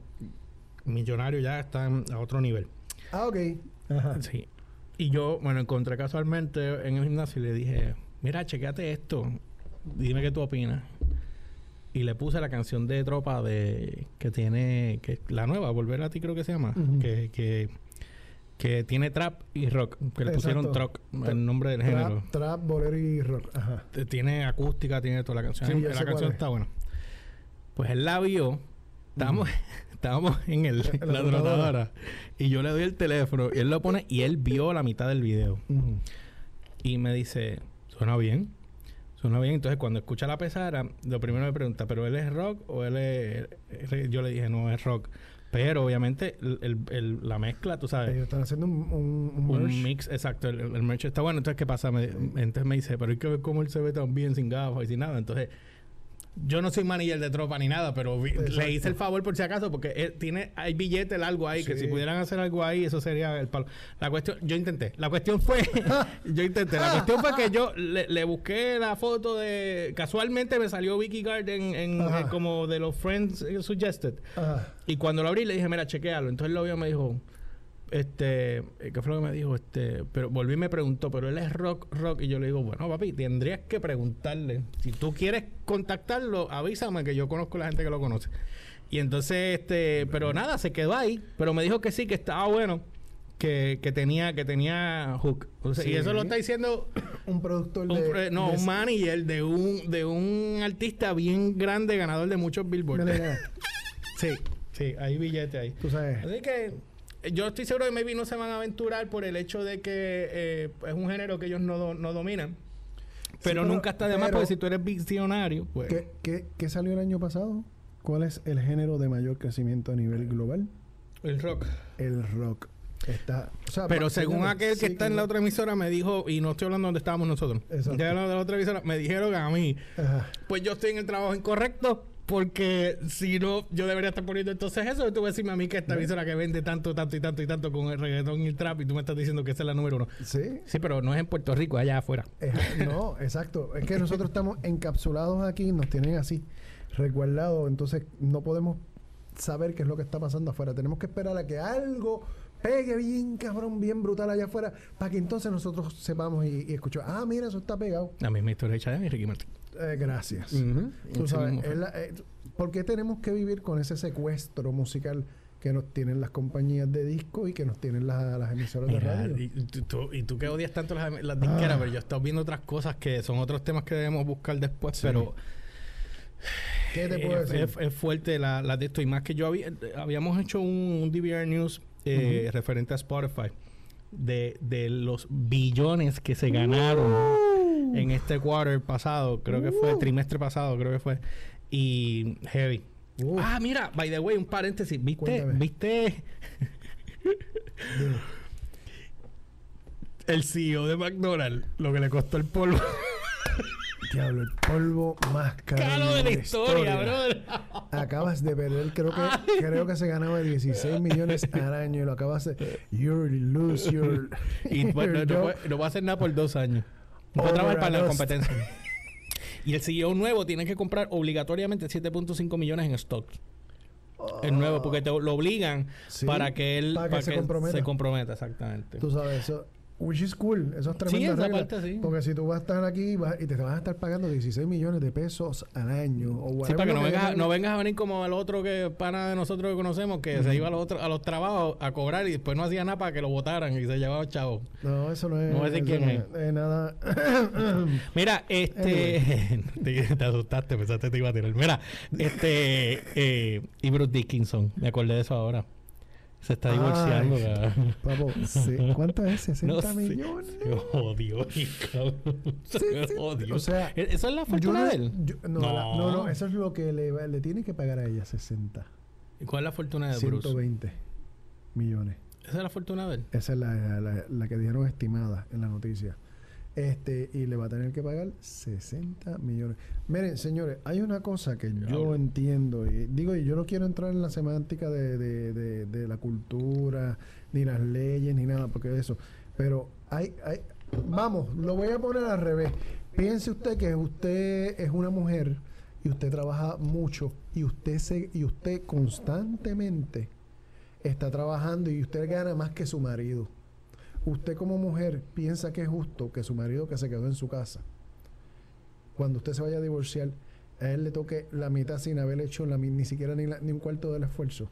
millonario ya está en- a otro nivel. Ah, ok. Ajá. Sí. Y yo, bueno, encontré casualmente en el gimnasio y le dije, mira, chequeate esto. Dime qué tú opinas. Y le puse la canción de tropa de que tiene, que la nueva, Volver a ti creo que se llama, que, que, que tiene trap y rock, que le pusieron truck, el nombre del género. Trap, bolero y rock. Ajá. Tiene acústica, tiene toda la canción. Sí, la canción es. está buena. Pues él la vio. Estábamos, <laughs> estábamos en el, la la trotadora. Y yo le doy el teléfono y él lo pone y él vio la mitad del video. Y me dice, suena bien. Suena bien. Entonces, cuando escucha la pesara, lo primero me pregunta, ¿pero él es rock o él es...? Yo le dije, no, es rock. Pero, obviamente, el, el- el- la mezcla, tú sabes... Ellos están haciendo un, un, un Un merch. mix, exacto. El, el merch está bueno. Entonces, ¿qué pasa? Me- entonces me dice, pero hay que ver cómo él se ve tan bien sin gafas y sin nada. Entonces, yo no soy manager de tropa ni nada, pero vi- le hice el favor por si acaso, porque él tiene, hay billete largo ahí, que si pudieran hacer algo ahí, eso sería el palo. La cuestión, yo intenté. La cuestión fue, <laughs> yo intenté. La cuestión fue que yo le, le busqué la foto de, casualmente me salió Vicky Garden en, en como de los Friends eh, Suggested. Ajá. Y cuando lo abrí le dije, mira, chequealo. Entonces lo vio me dijo, este, eh, ¿qué fue lo que me dijo? Este, pero volví y me preguntó, pero él es rock, rock. Y yo le digo, bueno, papi, tendrías que preguntarle. Si tú quieres contactarlo, avísame que yo conozco a la gente que lo conoce. Y entonces, este, pero nada, se quedó ahí. Pero me dijo que sí, que estaba bueno. Que, que tenía que tenía hook. O sea, Y eso lo está diciendo Un productor un, de... pre- no, de- un manager de un, de un artista bien grande, ganador de muchos billboards. <laughs> Sí, sí, hay billete ahí. Tú sabes. Así que yo estoy seguro que maybe no se van a aventurar por el hecho de que eh, es un género que ellos no, do- no dominan. Pero, pero- nunca está de más porque si tú eres visionario, pues... ¿Qué, qué, qué salió el año pasado? ¿Cuál es el género de mayor crecimiento a nivel global? El rock. El rock. Está, o sea, Pero según aquel que está en la otra emisora me dijo, y no estoy hablando donde estábamos nosotros, estoy hablando de la otra emisora, me dijeron a mí, Ajá. pues yo estoy en el trabajo incorrecto, porque si no, yo debería estar poniendo entonces eso, y tú vas a decirme a mí que esta emisora que vende tanto, tanto y tanto y tanto con el reggaetón y el trap, y tú me estás diciendo que esa es la número uno. Sí. Sí, pero no es en Puerto Rico, allá afuera. No, <laughs> exacto. Es que nosotros estamos encapsulados aquí, nos tienen así, resguardados, entonces no podemos saber qué es lo que está pasando afuera. Tenemos que esperar a que algo pegue bien, cabrón, bien brutal allá afuera, para que entonces nosotros sepamos y, y escuchar, ah, mira, eso está pegado. La misma historia hecha de Ricky Martin. Eh, gracias. Tú sabes, es la- eh, ¿por qué tenemos que vivir con ese secuestro musical que nos tienen las compañías de disco y que nos tienen las, las emisoras de radio? y, tú, y tú que odias tanto las, las disqueras, Ah. pero yo estoy viendo otras cosas que son otros temas que debemos buscar después, Sí. pero ¿Qué te puedo es, decir? es- es fuerte la, la de esto. Y más que yo había, habíamos hecho un, un DVR News eh, referente a Spotify de, de los billones que se ganaron Uh. en este quarter pasado, creo que fue trimestre pasado, creo que fue. Y heavy. Ah, mira, by the way, un paréntesis. ¿Viste? Cuéntame. ¿Viste? <laughs> El CEO de McDonald's, lo que le costó el polvo. Diablo, el polvo más caro Caro de la historia, brother. Acabas de perder, creo que creo que se ganaba 16 millones al año y lo acabas de you lose your Y <laughs> no, your no, no va a hacer nada por dos años. No trabajar para la competencia. Y el CEO nuevo tiene que comprar obligatoriamente 7.5 millones en stocks. El nuevo, porque te lo obligan Sí, para que él para que se comprometa. se comprometa, exactamente. Tú sabes eso. Which is cool. Eso es tremenda regla. parte sí. Porque si tú vas a estar aquí vas- y te vas a estar pagando 16 millones de pesos al año. O Sí, para que no vengas, a- ganes. no vengas a venir como el otro que pana de nosotros que conocemos, que se iba a los, otros- a los trabajos a cobrar y después no hacía nada para que lo votaran y se llevaba chavo. No, eso no es. No quién es nada. <coughs> Mira, este. <laughs> te, te asustaste, pensaste que te iba a tirar. Mira, este. Eh, y Bruce Dickinson, me acordé de eso ahora. Se está divorciando, Ay. Papo. ¿cuánto es? 60 No sé. millones. Se jodió, <laughs> cabrón. Se Sí, sí. jodió. O sea, ¿E- ¿Eso es la fortuna de él? yo- no, No. la- no, no, eso es lo que le, le tiene que pagar a ella, 60. ¿Y cuál es la fortuna de Bruce? 120 millones. ¿Esa es la fortuna de él? Esa es la, la- la que dijeron estimada en la noticia. Este, y le va a tener que pagar 60 millones. Miren, señores, hay una cosa que yo entiendo, y digo, y yo no quiero entrar en la semántica de, de- de- de la cultura, ni las leyes, ni nada, porque eso. Pero hay, hay, vamos, lo voy a poner al revés. Piense usted que usted es una mujer y usted trabaja mucho y usted se, y usted constantemente está trabajando y usted gana más que su marido. Usted como mujer piensa que es justo que su marido que se quedó en su casa, cuando usted se vaya a divorciar, a él le toque la mitad sin haber hecho la, ni siquiera ni, ni un cuarto del esfuerzo.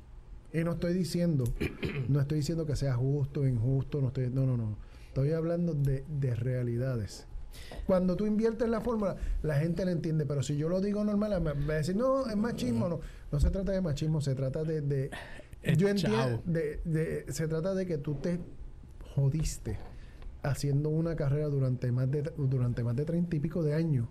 Y no estoy diciendo, <coughs> no estoy diciendo que sea justo, injusto, no estoy, no, no, no. Estoy hablando de, de realidades. Cuando tú inviertes la fórmula, la gente la entiende, pero si yo lo digo normal, me va a decir, no, es machismo, no. No se trata de machismo, se trata de... de yo entiendo, de, de, se trata de que tú te jodiste haciendo una carrera durante más de durante más de treinta y pico de años.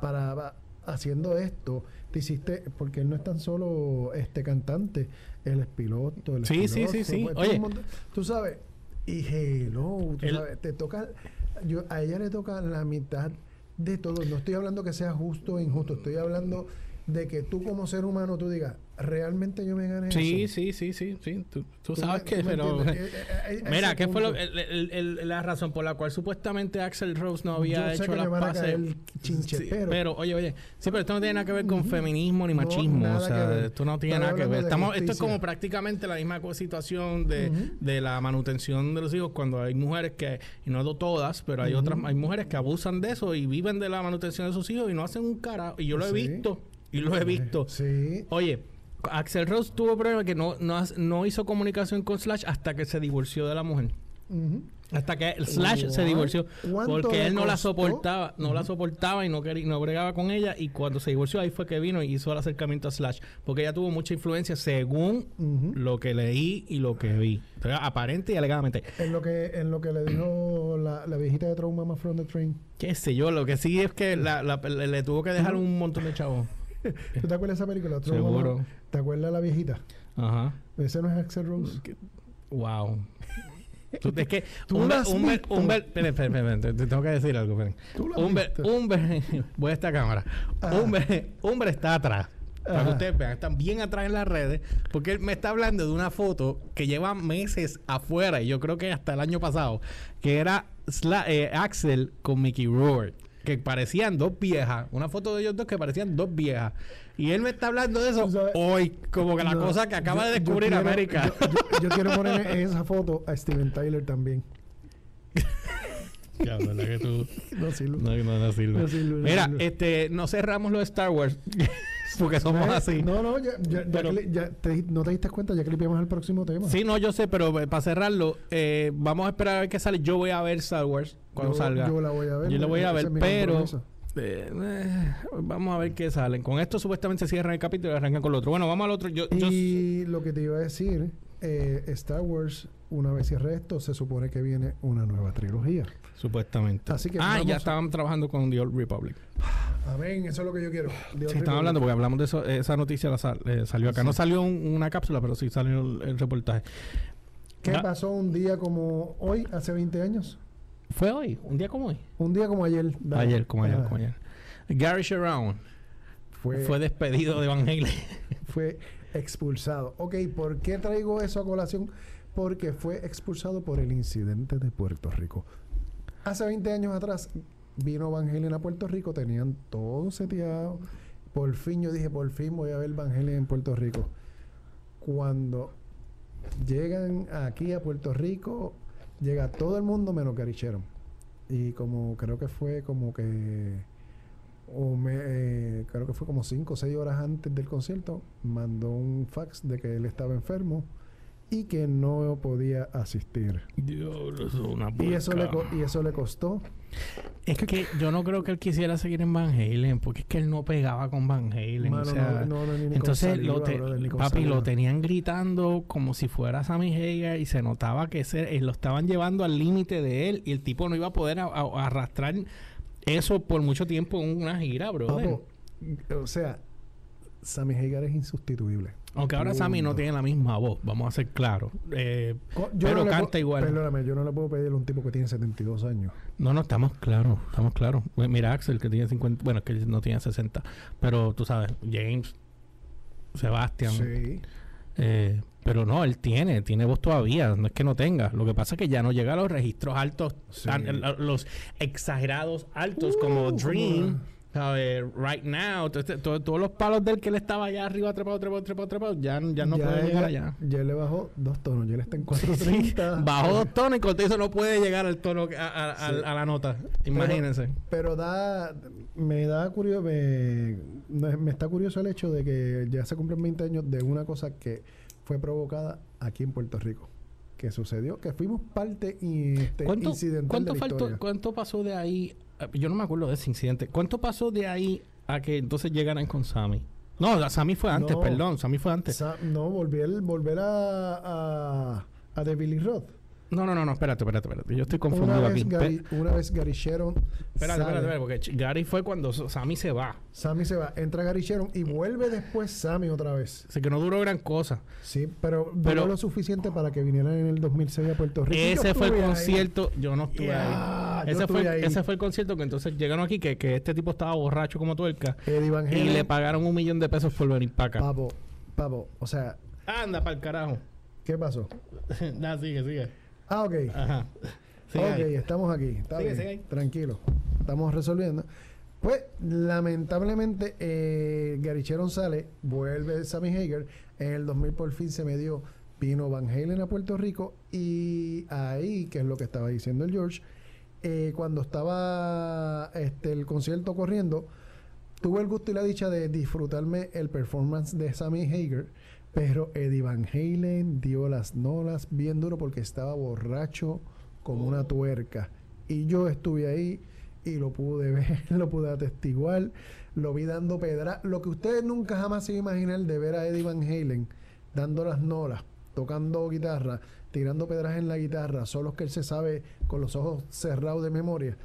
Para haciendo esto te hiciste porque él no es tan solo este cantante él es piloto él sí, sí sí sí. pues, oye. tú sabes y hello tú sabes te toca yo a ella le toca la mitad de todo. No estoy hablando que sea justo o injusto estoy hablando de que tú como ser humano tú digas realmente yo me gané sí, eso. Sí, sí, sí, sí. Tú, tú, sabes que, pero... <laughs> Eh, eh, eh, mira, ¿qué fue lo, el, el, el, la razón por la cual supuestamente Axel Rose no había hecho las pases? Sí, pero, pero, oye, oye, sí, pero esto no tiene nada que ver con uh -huh. feminismo ni machismo. No, o sea, esto no tiene nada que ver. Estamos, esto es como prácticamente la misma situación de, uh -huh. de la manutención de los hijos cuando hay mujeres que, y no todas, pero hay uh -huh. otras, hay mujeres que abusan de eso y viven de la manutención de sus hijos y no hacen un cara. Y yo lo he visto, y lo he visto. Sí. Oye, Axel Rose tuvo problema que no, no, no, hizo comunicación con Slash hasta que se divorció de la mujer. Uh -huh. Hasta que Slash se divorció. Porque él no costó? la soportaba, no uh -huh. la soportaba y no quería, no bregaba con ella. Y cuando se divorció, ahí fue que vino y hizo el acercamiento a Slash. Porque ella tuvo mucha influencia según uh -huh. lo que leí y lo que vi. Aparente y alegadamente. En lo que, en lo que le dijo la, la viejita de Trauma Mama from the Train. Qué sé yo, lo que sí es que la, la, le, le, tuvo que dejar un montón de chavos. ¿Tú te acuerdas de esa película? Seguro. ¿Te acuerdas de la viejita? Ajá. Ese no es Axel Rose. Wow. Tú, es que Humber, Humber, Humber, espera, espera, espera, te tengo que decir algo. Humber, Humber, <laughs> voy a esta cámara. Humber, Humber está atrás. Para que ustedes vean, están bien atrás en las redes, porque él me está hablando de una foto que lleva meses afuera, y yo creo que hasta el año pasado, que era Sla eh, Axel con Mickey Rourke que parecían dos viejas. Una foto de ellos dos que parecían dos viejas. Y él me está hablando de eso hoy, como que la no, cosa que acaba yo, de descubrir quiero, América. Yo, yo, quiero poner en esa foto a Steven Tyler también. Ya, ¿verdad que tú? <laughs> No sirve. No, no, no sirve. No sirve Mira, este, no cerramos lo de Star Wars. <laughs> porque somos así. No, no, ya, ya, pero, ya, ya te, no te diste cuenta, ya que limpiamos el próximo tema. Sí, no, yo sé, pero eh, para cerrarlo, eh, vamos a esperar a ver qué sale. Yo voy a ver Star Wars cuando yo, salga. Yo la voy a ver. Yo la voy a ver, pero eh, vamos a ver qué salen. Con esto supuestamente se cierra el capítulo y arrancan con lo otro. Bueno, vamos al otro. Yo, y yo... lo que te iba a decir, Star Wars, una vez cierre esto, se supone que viene una nueva trilogía. Supuestamente. Así que ah, ya estaban trabajando con The Old Republic. Amén, eso es lo que yo quiero. Sí, están hablando porque hablamos de eso, esa noticia la sal, eh, salió acá. Sí. No salió un, una cápsula, pero sí salió el, el reportaje. ¿Qué ¿Ah? pasó un día como hoy, hace 20 años? Fue hoy, un día como hoy. Un día como ayer. Dale. Ayer, como ayer, ah. como ayer. Gary Sharon fue, fue despedido de Van Halen. fue expulsado. Ok, ¿por qué traigo eso a colación? Porque fue expulsado por el incidente de Puerto Rico. Hace 20 años atrás vino Van Halen a Puerto Rico, tenían todo seteado. Por fin yo dije, por fin voy a ver Van Halen en Puerto Rico. Cuando llegan aquí a Puerto Rico, llega todo el mundo menos Gary. Y como creo que fue como que o me, eh, creo que fue como 5 o 6 horas antes del concierto, mandó un fax de que él estaba enfermo y que no podía asistir. Dios, una y eso le y eso le costó. Es que yo no creo que él quisiera seguir en Van Halen, porque es que él no pegaba con Van Halen. Mano, o sea, no, no, ni entonces, saliva, lo te, brother, papi, saliva. lo tenían gritando como si fuera Sammy Hagar y se notaba que ese, lo estaban llevando al límite de él y el tipo no iba a poder a, a, arrastrar eso por mucho tiempo en una gira, bro. O sea, Sammy Hagar es insustituible. Aunque ahora Sammy no tiene la misma voz, vamos a ser claros. Eh, pero no canta igual. Perdóname, yo no le puedo pedir a un tipo que tiene 72 años. No, no, estamos claros, estamos claros. Mira Axel, que tiene 50, bueno, que no tiene 60. Pero tú sabes, James, Sebastián. Sí. Eh, pero no, él tiene, tiene voz todavía, no es que no tenga. Lo que pasa es que ya no llega a los registros altos, sí. los exagerados altos uh, como Dream. Como ¿sabes? Right now, to- to- to- todos los palos del que él estaba allá arriba, trepado, trepado, trepado, trepado, ya, ya no puede llegar allá. Ya le bajó dos tonos, ya él está en <laughs> Sí, 430. bajó dos tonos y Cortizo no puede llegar al tono, a, a- a- Sí. a la nota. Imagínense. Pero da, me da curioso, me, me está curioso el hecho de que ya se cumplen 20 años de una cosa que fue provocada aquí en Puerto Rico. Que sucedió, que fuimos parte y, este, ¿Cuánto, incidental cuánto de la faltó- historia. ¿Cuánto pasó de ahí? Eh, Yo no me acuerdo de ese incidente. ¿Cuánto pasó de ahí a que entonces llegaran con Sammy? No, Sammy fue antes, No. perdón. Sammy fue antes. Sa- no, volver, volver a, a, a The Billy Roth. No, no, no, no, espérate, espérate, espérate. Yo estoy Una confundido vez, aquí. Gary, una vez Gary Sharon Espérate, sale, espérate, espérate, porque Gary fue cuando Sammy se va. Sammy se va, entra Gary Sharon y vuelve después Sammy otra vez. Así que no duró gran cosa. Sí, pero, Pero- duró lo suficiente para que vinieran en el 2006 a Puerto Rico. Ese fue el ahí. concierto. Yo no estuve Ya, ahí. yo Ese estuve fue, ahí. ese fue el concierto que entonces llegaron aquí, que, que este tipo estaba borracho como tuerca. Eddie Y le pagaron un millón de pesos por venir para acá. Papo, papo, o sea, Anda para el carajo. ¿qué pasó? <laughs> Nada, sigue, sigue. Ah, ok. Ajá. Sigue ok, ahí. estamos aquí. Está Sigue, bien. sigue ahí. Tranquilo. Estamos resolviendo. Pues, lamentablemente, eh, Gary Sharon sale, vuelve Sammy Hager. En el 2000 por fin se me dio vino Van Halen a Puerto Rico. Y ahí, que es lo que estaba diciendo el George, eh, cuando estaba este, el concierto corriendo, tuve el gusto y la dicha de disfrutarme el performance de Sammy Hager. Pero Eddie Van Halen dio las nolas bien duro porque estaba borracho como una tuerca. Y yo estuve ahí y lo pude <laughs> ver, lo pude atestiguar, lo vi dando pedra. Lo que ustedes nunca jamás se imaginar de ver a Eddie Van Halen dando las nolas, tocando guitarra, tirando pedras en la guitarra, solos que él se sabe con los ojos cerrados de memoria.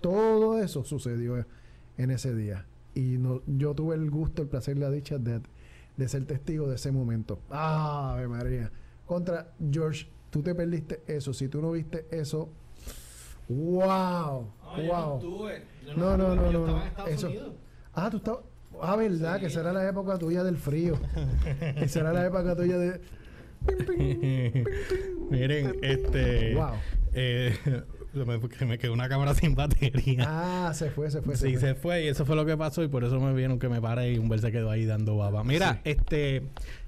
Todo eso sucedió en ese día. Y no, yo tuve el gusto, el placer y la dicha de, de ser testigo de ese momento. ¡Ave María! Contra George, tú te perdiste eso. Si tú no viste eso, ¡wow! ¡Wow! No, no, no, no, no. Eso. Ah, tú estabas. Ah, verdad, que será la época tuya del frío. <laughs> que será la época tuya de. <laughs> Miren, este. Wow. eh, me, me quedó una cámara <laughs> sin batería. Ah, se fue, se fue. se sí, fue. se fue y eso fue lo que pasó y por eso me vieron que me paré y Humber se quedó ahí dando baba. Mira, este,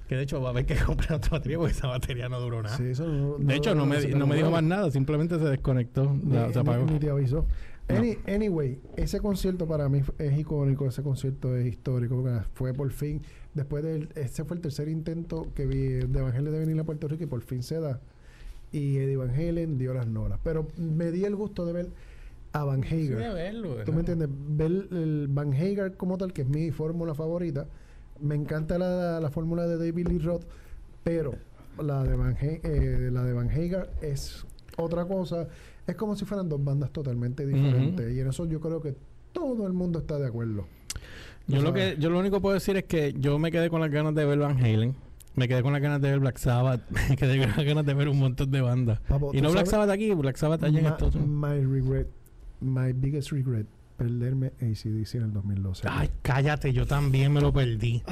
que de hecho va a haber que <laughs> comprar otra batería porque esa batería no duró nada. Sí, eso no- de hecho, no, me, se no me dijo más nada, simplemente se desconectó, Ni, la- se apagó. ni- ni te avisó. Any- anyway, ese concierto para mí es icónico, ese concierto es histórico, fue por fin, después del, ese fue el tercer intento que vi de Van Halen de venir a Puerto Rico y por fin se da. Y Eddie Van Halen dio las nolas. Pero me di el gusto de ver a Van Sí, Hager. de verlo, ¿Tú me entiendes? Ver el Van Hager como tal, que es mi fórmula favorita. Me encanta la, la fórmula de David Lee Roth, pero la de Van, He- eh, la de Van Hager es otra cosa. Es como si fueran dos bandas totalmente diferentes. Y en eso yo creo que todo el mundo está de acuerdo. Yo lo que yo lo único que puedo decir es que yo me quedé con las ganas de ver Van Halen. Me quedé con las ganas de ver Black Sabbath. <laughs> Me quedé con las ganas de ver un montón de bandas. Papo, Y ¿tú no Black? Sabbath aquí, Black Sabbath allá en Estados Unidos. My regret, my biggest regret, perderme ACDC en el 2012. Ay, cállate, yo también me lo perdí.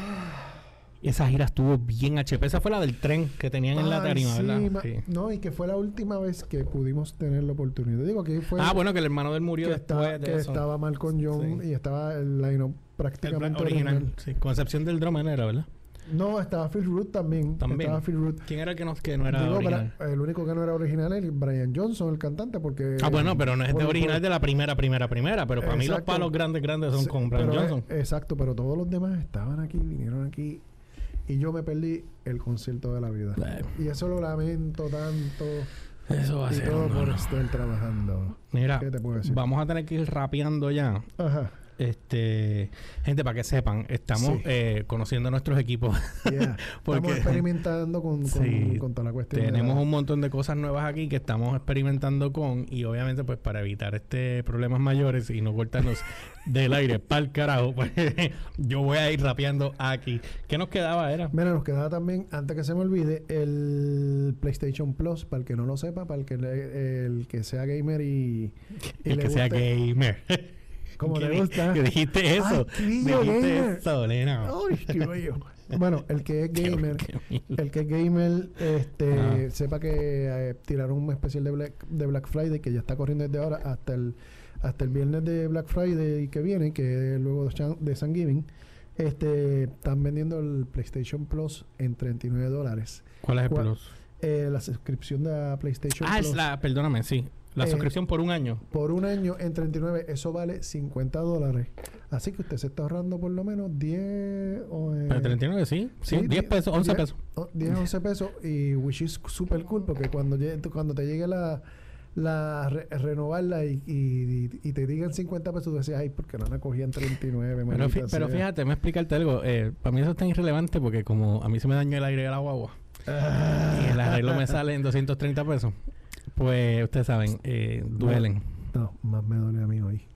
Esa gira estuvo bien HP. Esa fue la del tren que tenían en la tarima, sí, ¿verdad? Sí. No, y que fue la última vez que pudimos tener la oportunidad. Digo que fue Ah, bueno, que el hermano del murió que, después de que eso. estaba Malcolm John Sí. y estaba el line El prácticamente original, original. sí, con excepción del drummer era, ¿verdad? No, estaba Phil Root también. También. Estaba Phil Root. ¿Quién era el que no, que no era Digo, original? El único que no era original es Brian Johnson, el cantante, porque... Ah, bueno, pero no es de original por- de la primera, primera, primera. Pero para mí los palos grandes, grandes son Sí, con Brian Johnson. exacto, pero todos los demás estaban aquí, vinieron aquí. Y yo me perdí el concierto de la vida. Bueno. Y eso lo lamento tanto. Eso va a Y ser todo un por estar trabajando. Mira, ¿Qué te puedo decir? vamos a tener que ir rapeando ya. Ajá. Este, gente, para que sepan, estamos Sí. eh, conociendo nuestros equipos. <laughs> Yeah. <laughs> Porque- Estamos experimentando con, con, Sí, con toda la cuestión. Tenemos la- un montón de cosas nuevas aquí que estamos experimentando con y obviamente pues para evitar este problemas mayores y no cortarnos <laughs> del aire para el carajo, pues yo voy a ir rapeando aquí. ¿Qué nos quedaba era? Mira, nos quedaba también, antes que se me olvide, el PlayStation Plus, para el que no lo sepa, para el que, le- el que sea gamer y, y El le que sea gamer. Como le gusta. Que dijiste eso. Ay, dijiste eso, Lena. Ay, qué bello. <laughs> Bueno, el que es gamer, el que es gamer, este, Ah. sepa que eh, tiraron un especial de Black, de Black Friday que ya está corriendo desde ahora hasta el hasta el viernes de Black Friday que viene, que es luego de Thanksgiving, este, están vendiendo el PlayStation Plus en 39 dólares. ¿Cuál es el plus? Eh, la suscripción de la PlayStation Ah, Plus es la, perdóname, sí. La Eh, suscripción por un año. por un año en 39, eso vale 50 dólares. Así que usted se está ahorrando por lo menos 10 o, eh, Pero 39, sí. Sí, sí, 10 die- pesos, 11 die- pesos. o- 10, 11 pesos y which is super cool porque cuando, cuando te llegue la, la re- renovarla y, y, y te digan 50 pesos, tú decías, ay, porque no la cogían 39, Pero, fí- pero sea". fíjate, me explicarte algo. Eh, para mí eso es tan irrelevante porque como a mí se me dañó el aire de la guagua Ah. y el arreglo me sale en 230 pesos, pues ustedes saben, eh, duelen. No, más me duele a mí hoy.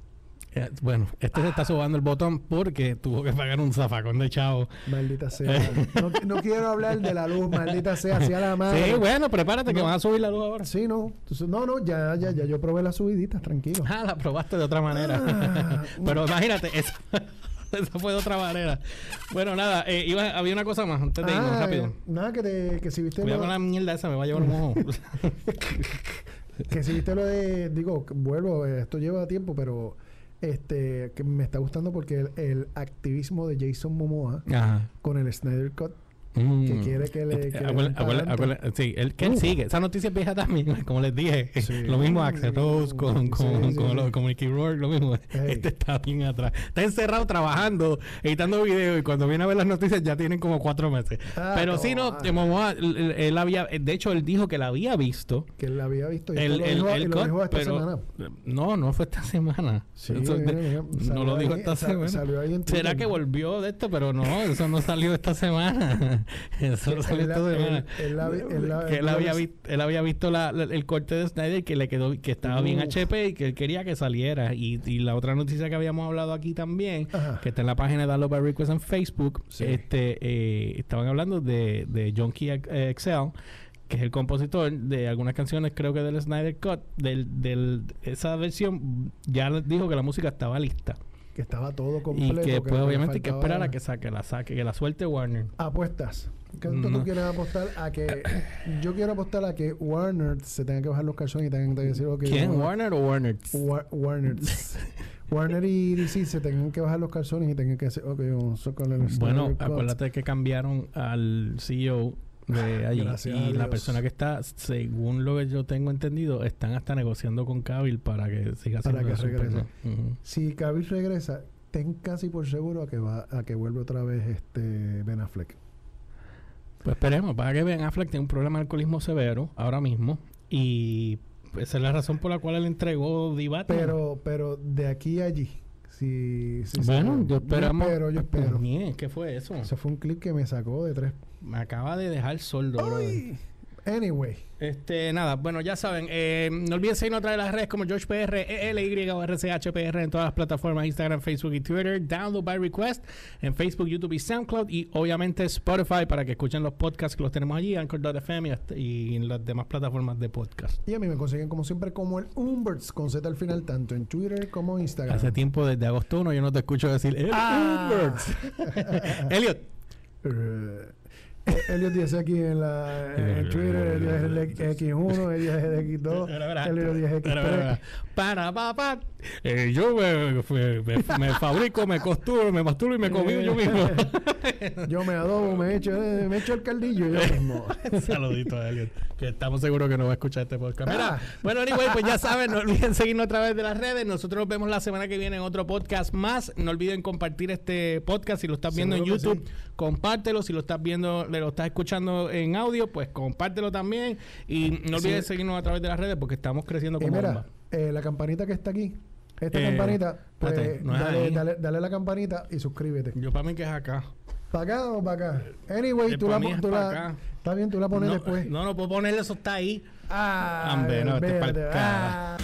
Eh, bueno, este se está sobando el botón porque tuvo que pagar un zafacón de chavo. Maldita sea. No, no quiero hablar de la luz, maldita sea, sea la madre. Sí, bueno, prepárate que van a subir la luz ahora. Sí, no. No, no, ya, ya, ya yo probé las subiditas, tranquilo. Ah, la probaste de otra manera. Ah, Pero imagínate, eso, <laughs> <laughs> eso fue de otra manera. Bueno, nada, eh, iba, había una cosa más antes de irnos, Ah, rápido. eh, nada, que, te, que si viste Voy a lo, con la mierda esa, me va a llevar un ojo. <laughs> que si viste lo de, digo, vuelvo, eh, esto lleva tiempo, pero este que me está gustando porque el, el activismo de Jason Momoa Ajá. con el Snyder Cut, Mm. que quiere que le, que le Acuérdate- den acuérdate- pa'lante. acuérdate- sí, él, que él Uf. sigue. Esa noticia es vieja también, <laughs> como les dije. Sí. Lo mismo Axel Rose con, con, Sí, con, lo- con Mickey Rourke, lo mismo. Este está bien atrás. Está encerrado trabajando, editando videos y cuando viene a ver las noticias ya tienen como cuatro meses. Ah, Pero no, sí, no, ah. Momoa, él, él- él había, de hecho, él dijo que la había visto. que él la había visto y el, lo dijo, el y lo dijo esta pero- semana. No, no fue esta semana. Sí, Eso no lo dijo ahí, esta semana. ¿Será que volvió de esto? Pero no, eso no salió esta semana. <laughs> Él había, vi- visto, él había visto la- la- el corte de Snyder que le quedó que estaba bien Uf. HP y que él quería que saliera. Y, y la otra noticia que habíamos hablado aquí también, Ajá. que está en la página de by Request en Facebook, Sí. este eh, estaban hablando de, de John Key Excel que es el compositor de algunas canciones, creo que del Snyder Cut, del, del, esa versión, ya dijo que la música estaba lista. Que estaba todo Y completo. que pues obviamente hay que esperar a que saque la saque, que la suelte Warner. Apuestas. ¿Qué No. tú quieres apostar a que... <coughs> yo quiero apostar a que Warner se tenga que bajar los calzones y tengan que decir... ok, ¿Quién? vamos- ¿Warner o Warner? Wa- Warner. <laughs> Warner y DC se tengan que bajar los calzones y tengan que decir... Ok, vamos a el Bueno, acuérdate que cambiaron al CEO de <laughs> allí Gracias y la persona que está, según lo que yo tengo entendido, están hasta negociando con Cavill para que siga Para siendo que de regrese. Si Cavill regresa, ten casi por seguro a que va a que vuelve otra vez este Ben Affleck. Pues esperemos, para que Ben Affleck tiene un problema de alcoholismo severo ahora mismo y esa es la razón por la cual él entregó Divat. Pero, pero de aquí a allí, si, si se- bueno, yo esperamos. Yo espero, yo espero. Bien, ¿Qué fue eso? Ese fue un clip que me sacó de tres. Me acaba de dejar sordo, brother. Ay. Anyway, Este, nada, bueno, ya saben, eh, no olviden seguirnos a través de las redes como GeorgePR, ELY o RCHPR en todas las plataformas, Instagram, Facebook y Twitter, Download by Request en Facebook, YouTube y SoundCloud y obviamente Spotify para que escuchen los podcasts que los tenemos allí, Anchor.fm y, en las demás plataformas de podcast. y a mí me consiguen como siempre como el Umberts con Z al final, tanto en Twitter como en Instagram. Hace tiempo, desde agosto 1, yo no te escucho decir "El Ah. Umberts". <laughs> <laughs> Elliot. Eh, Elliot dice aquí en, la, en Twitter, Elliot es el X1, Elliot es el X2, Espera, espera. Elliot es Espera, espera, X3. espera. Para, pa, pa. Eh, yo me, me, me fabrico, me costuro, me masturo y me comí yo mismo. <laughs> Yo me adobo, me echo, eh, me echo el caldillo yo mismo. <laughs> Saludito a Elliot, que estamos seguros que no va a escuchar este podcast. Mira, Ah. bueno, anyway, pues ya saben, no olviden seguirnos a través de las redes. Nosotros nos vemos la semana que viene en otro podcast más. No olviden compartir este podcast si lo estás viendo en Seguro YouTube. Compártelo. Si lo estás viendo, lo estás escuchando en audio, pues compártelo también. Y no olvides Sí. seguirnos a través de las redes porque estamos creciendo como mira, bomba. eh, la campanita que está aquí, esta Eh, campanita, pues espérate, no es dale, dale, dale la campanita y suscríbete. Yo para mí que es acá. ¿Para acá o para acá? Anyway, Eh, tú la, tú la- acá. Está bien, tú la pones no, después. no, no puedo ponerle eso, está ahí. Ah, Hombre, no, este. Ah.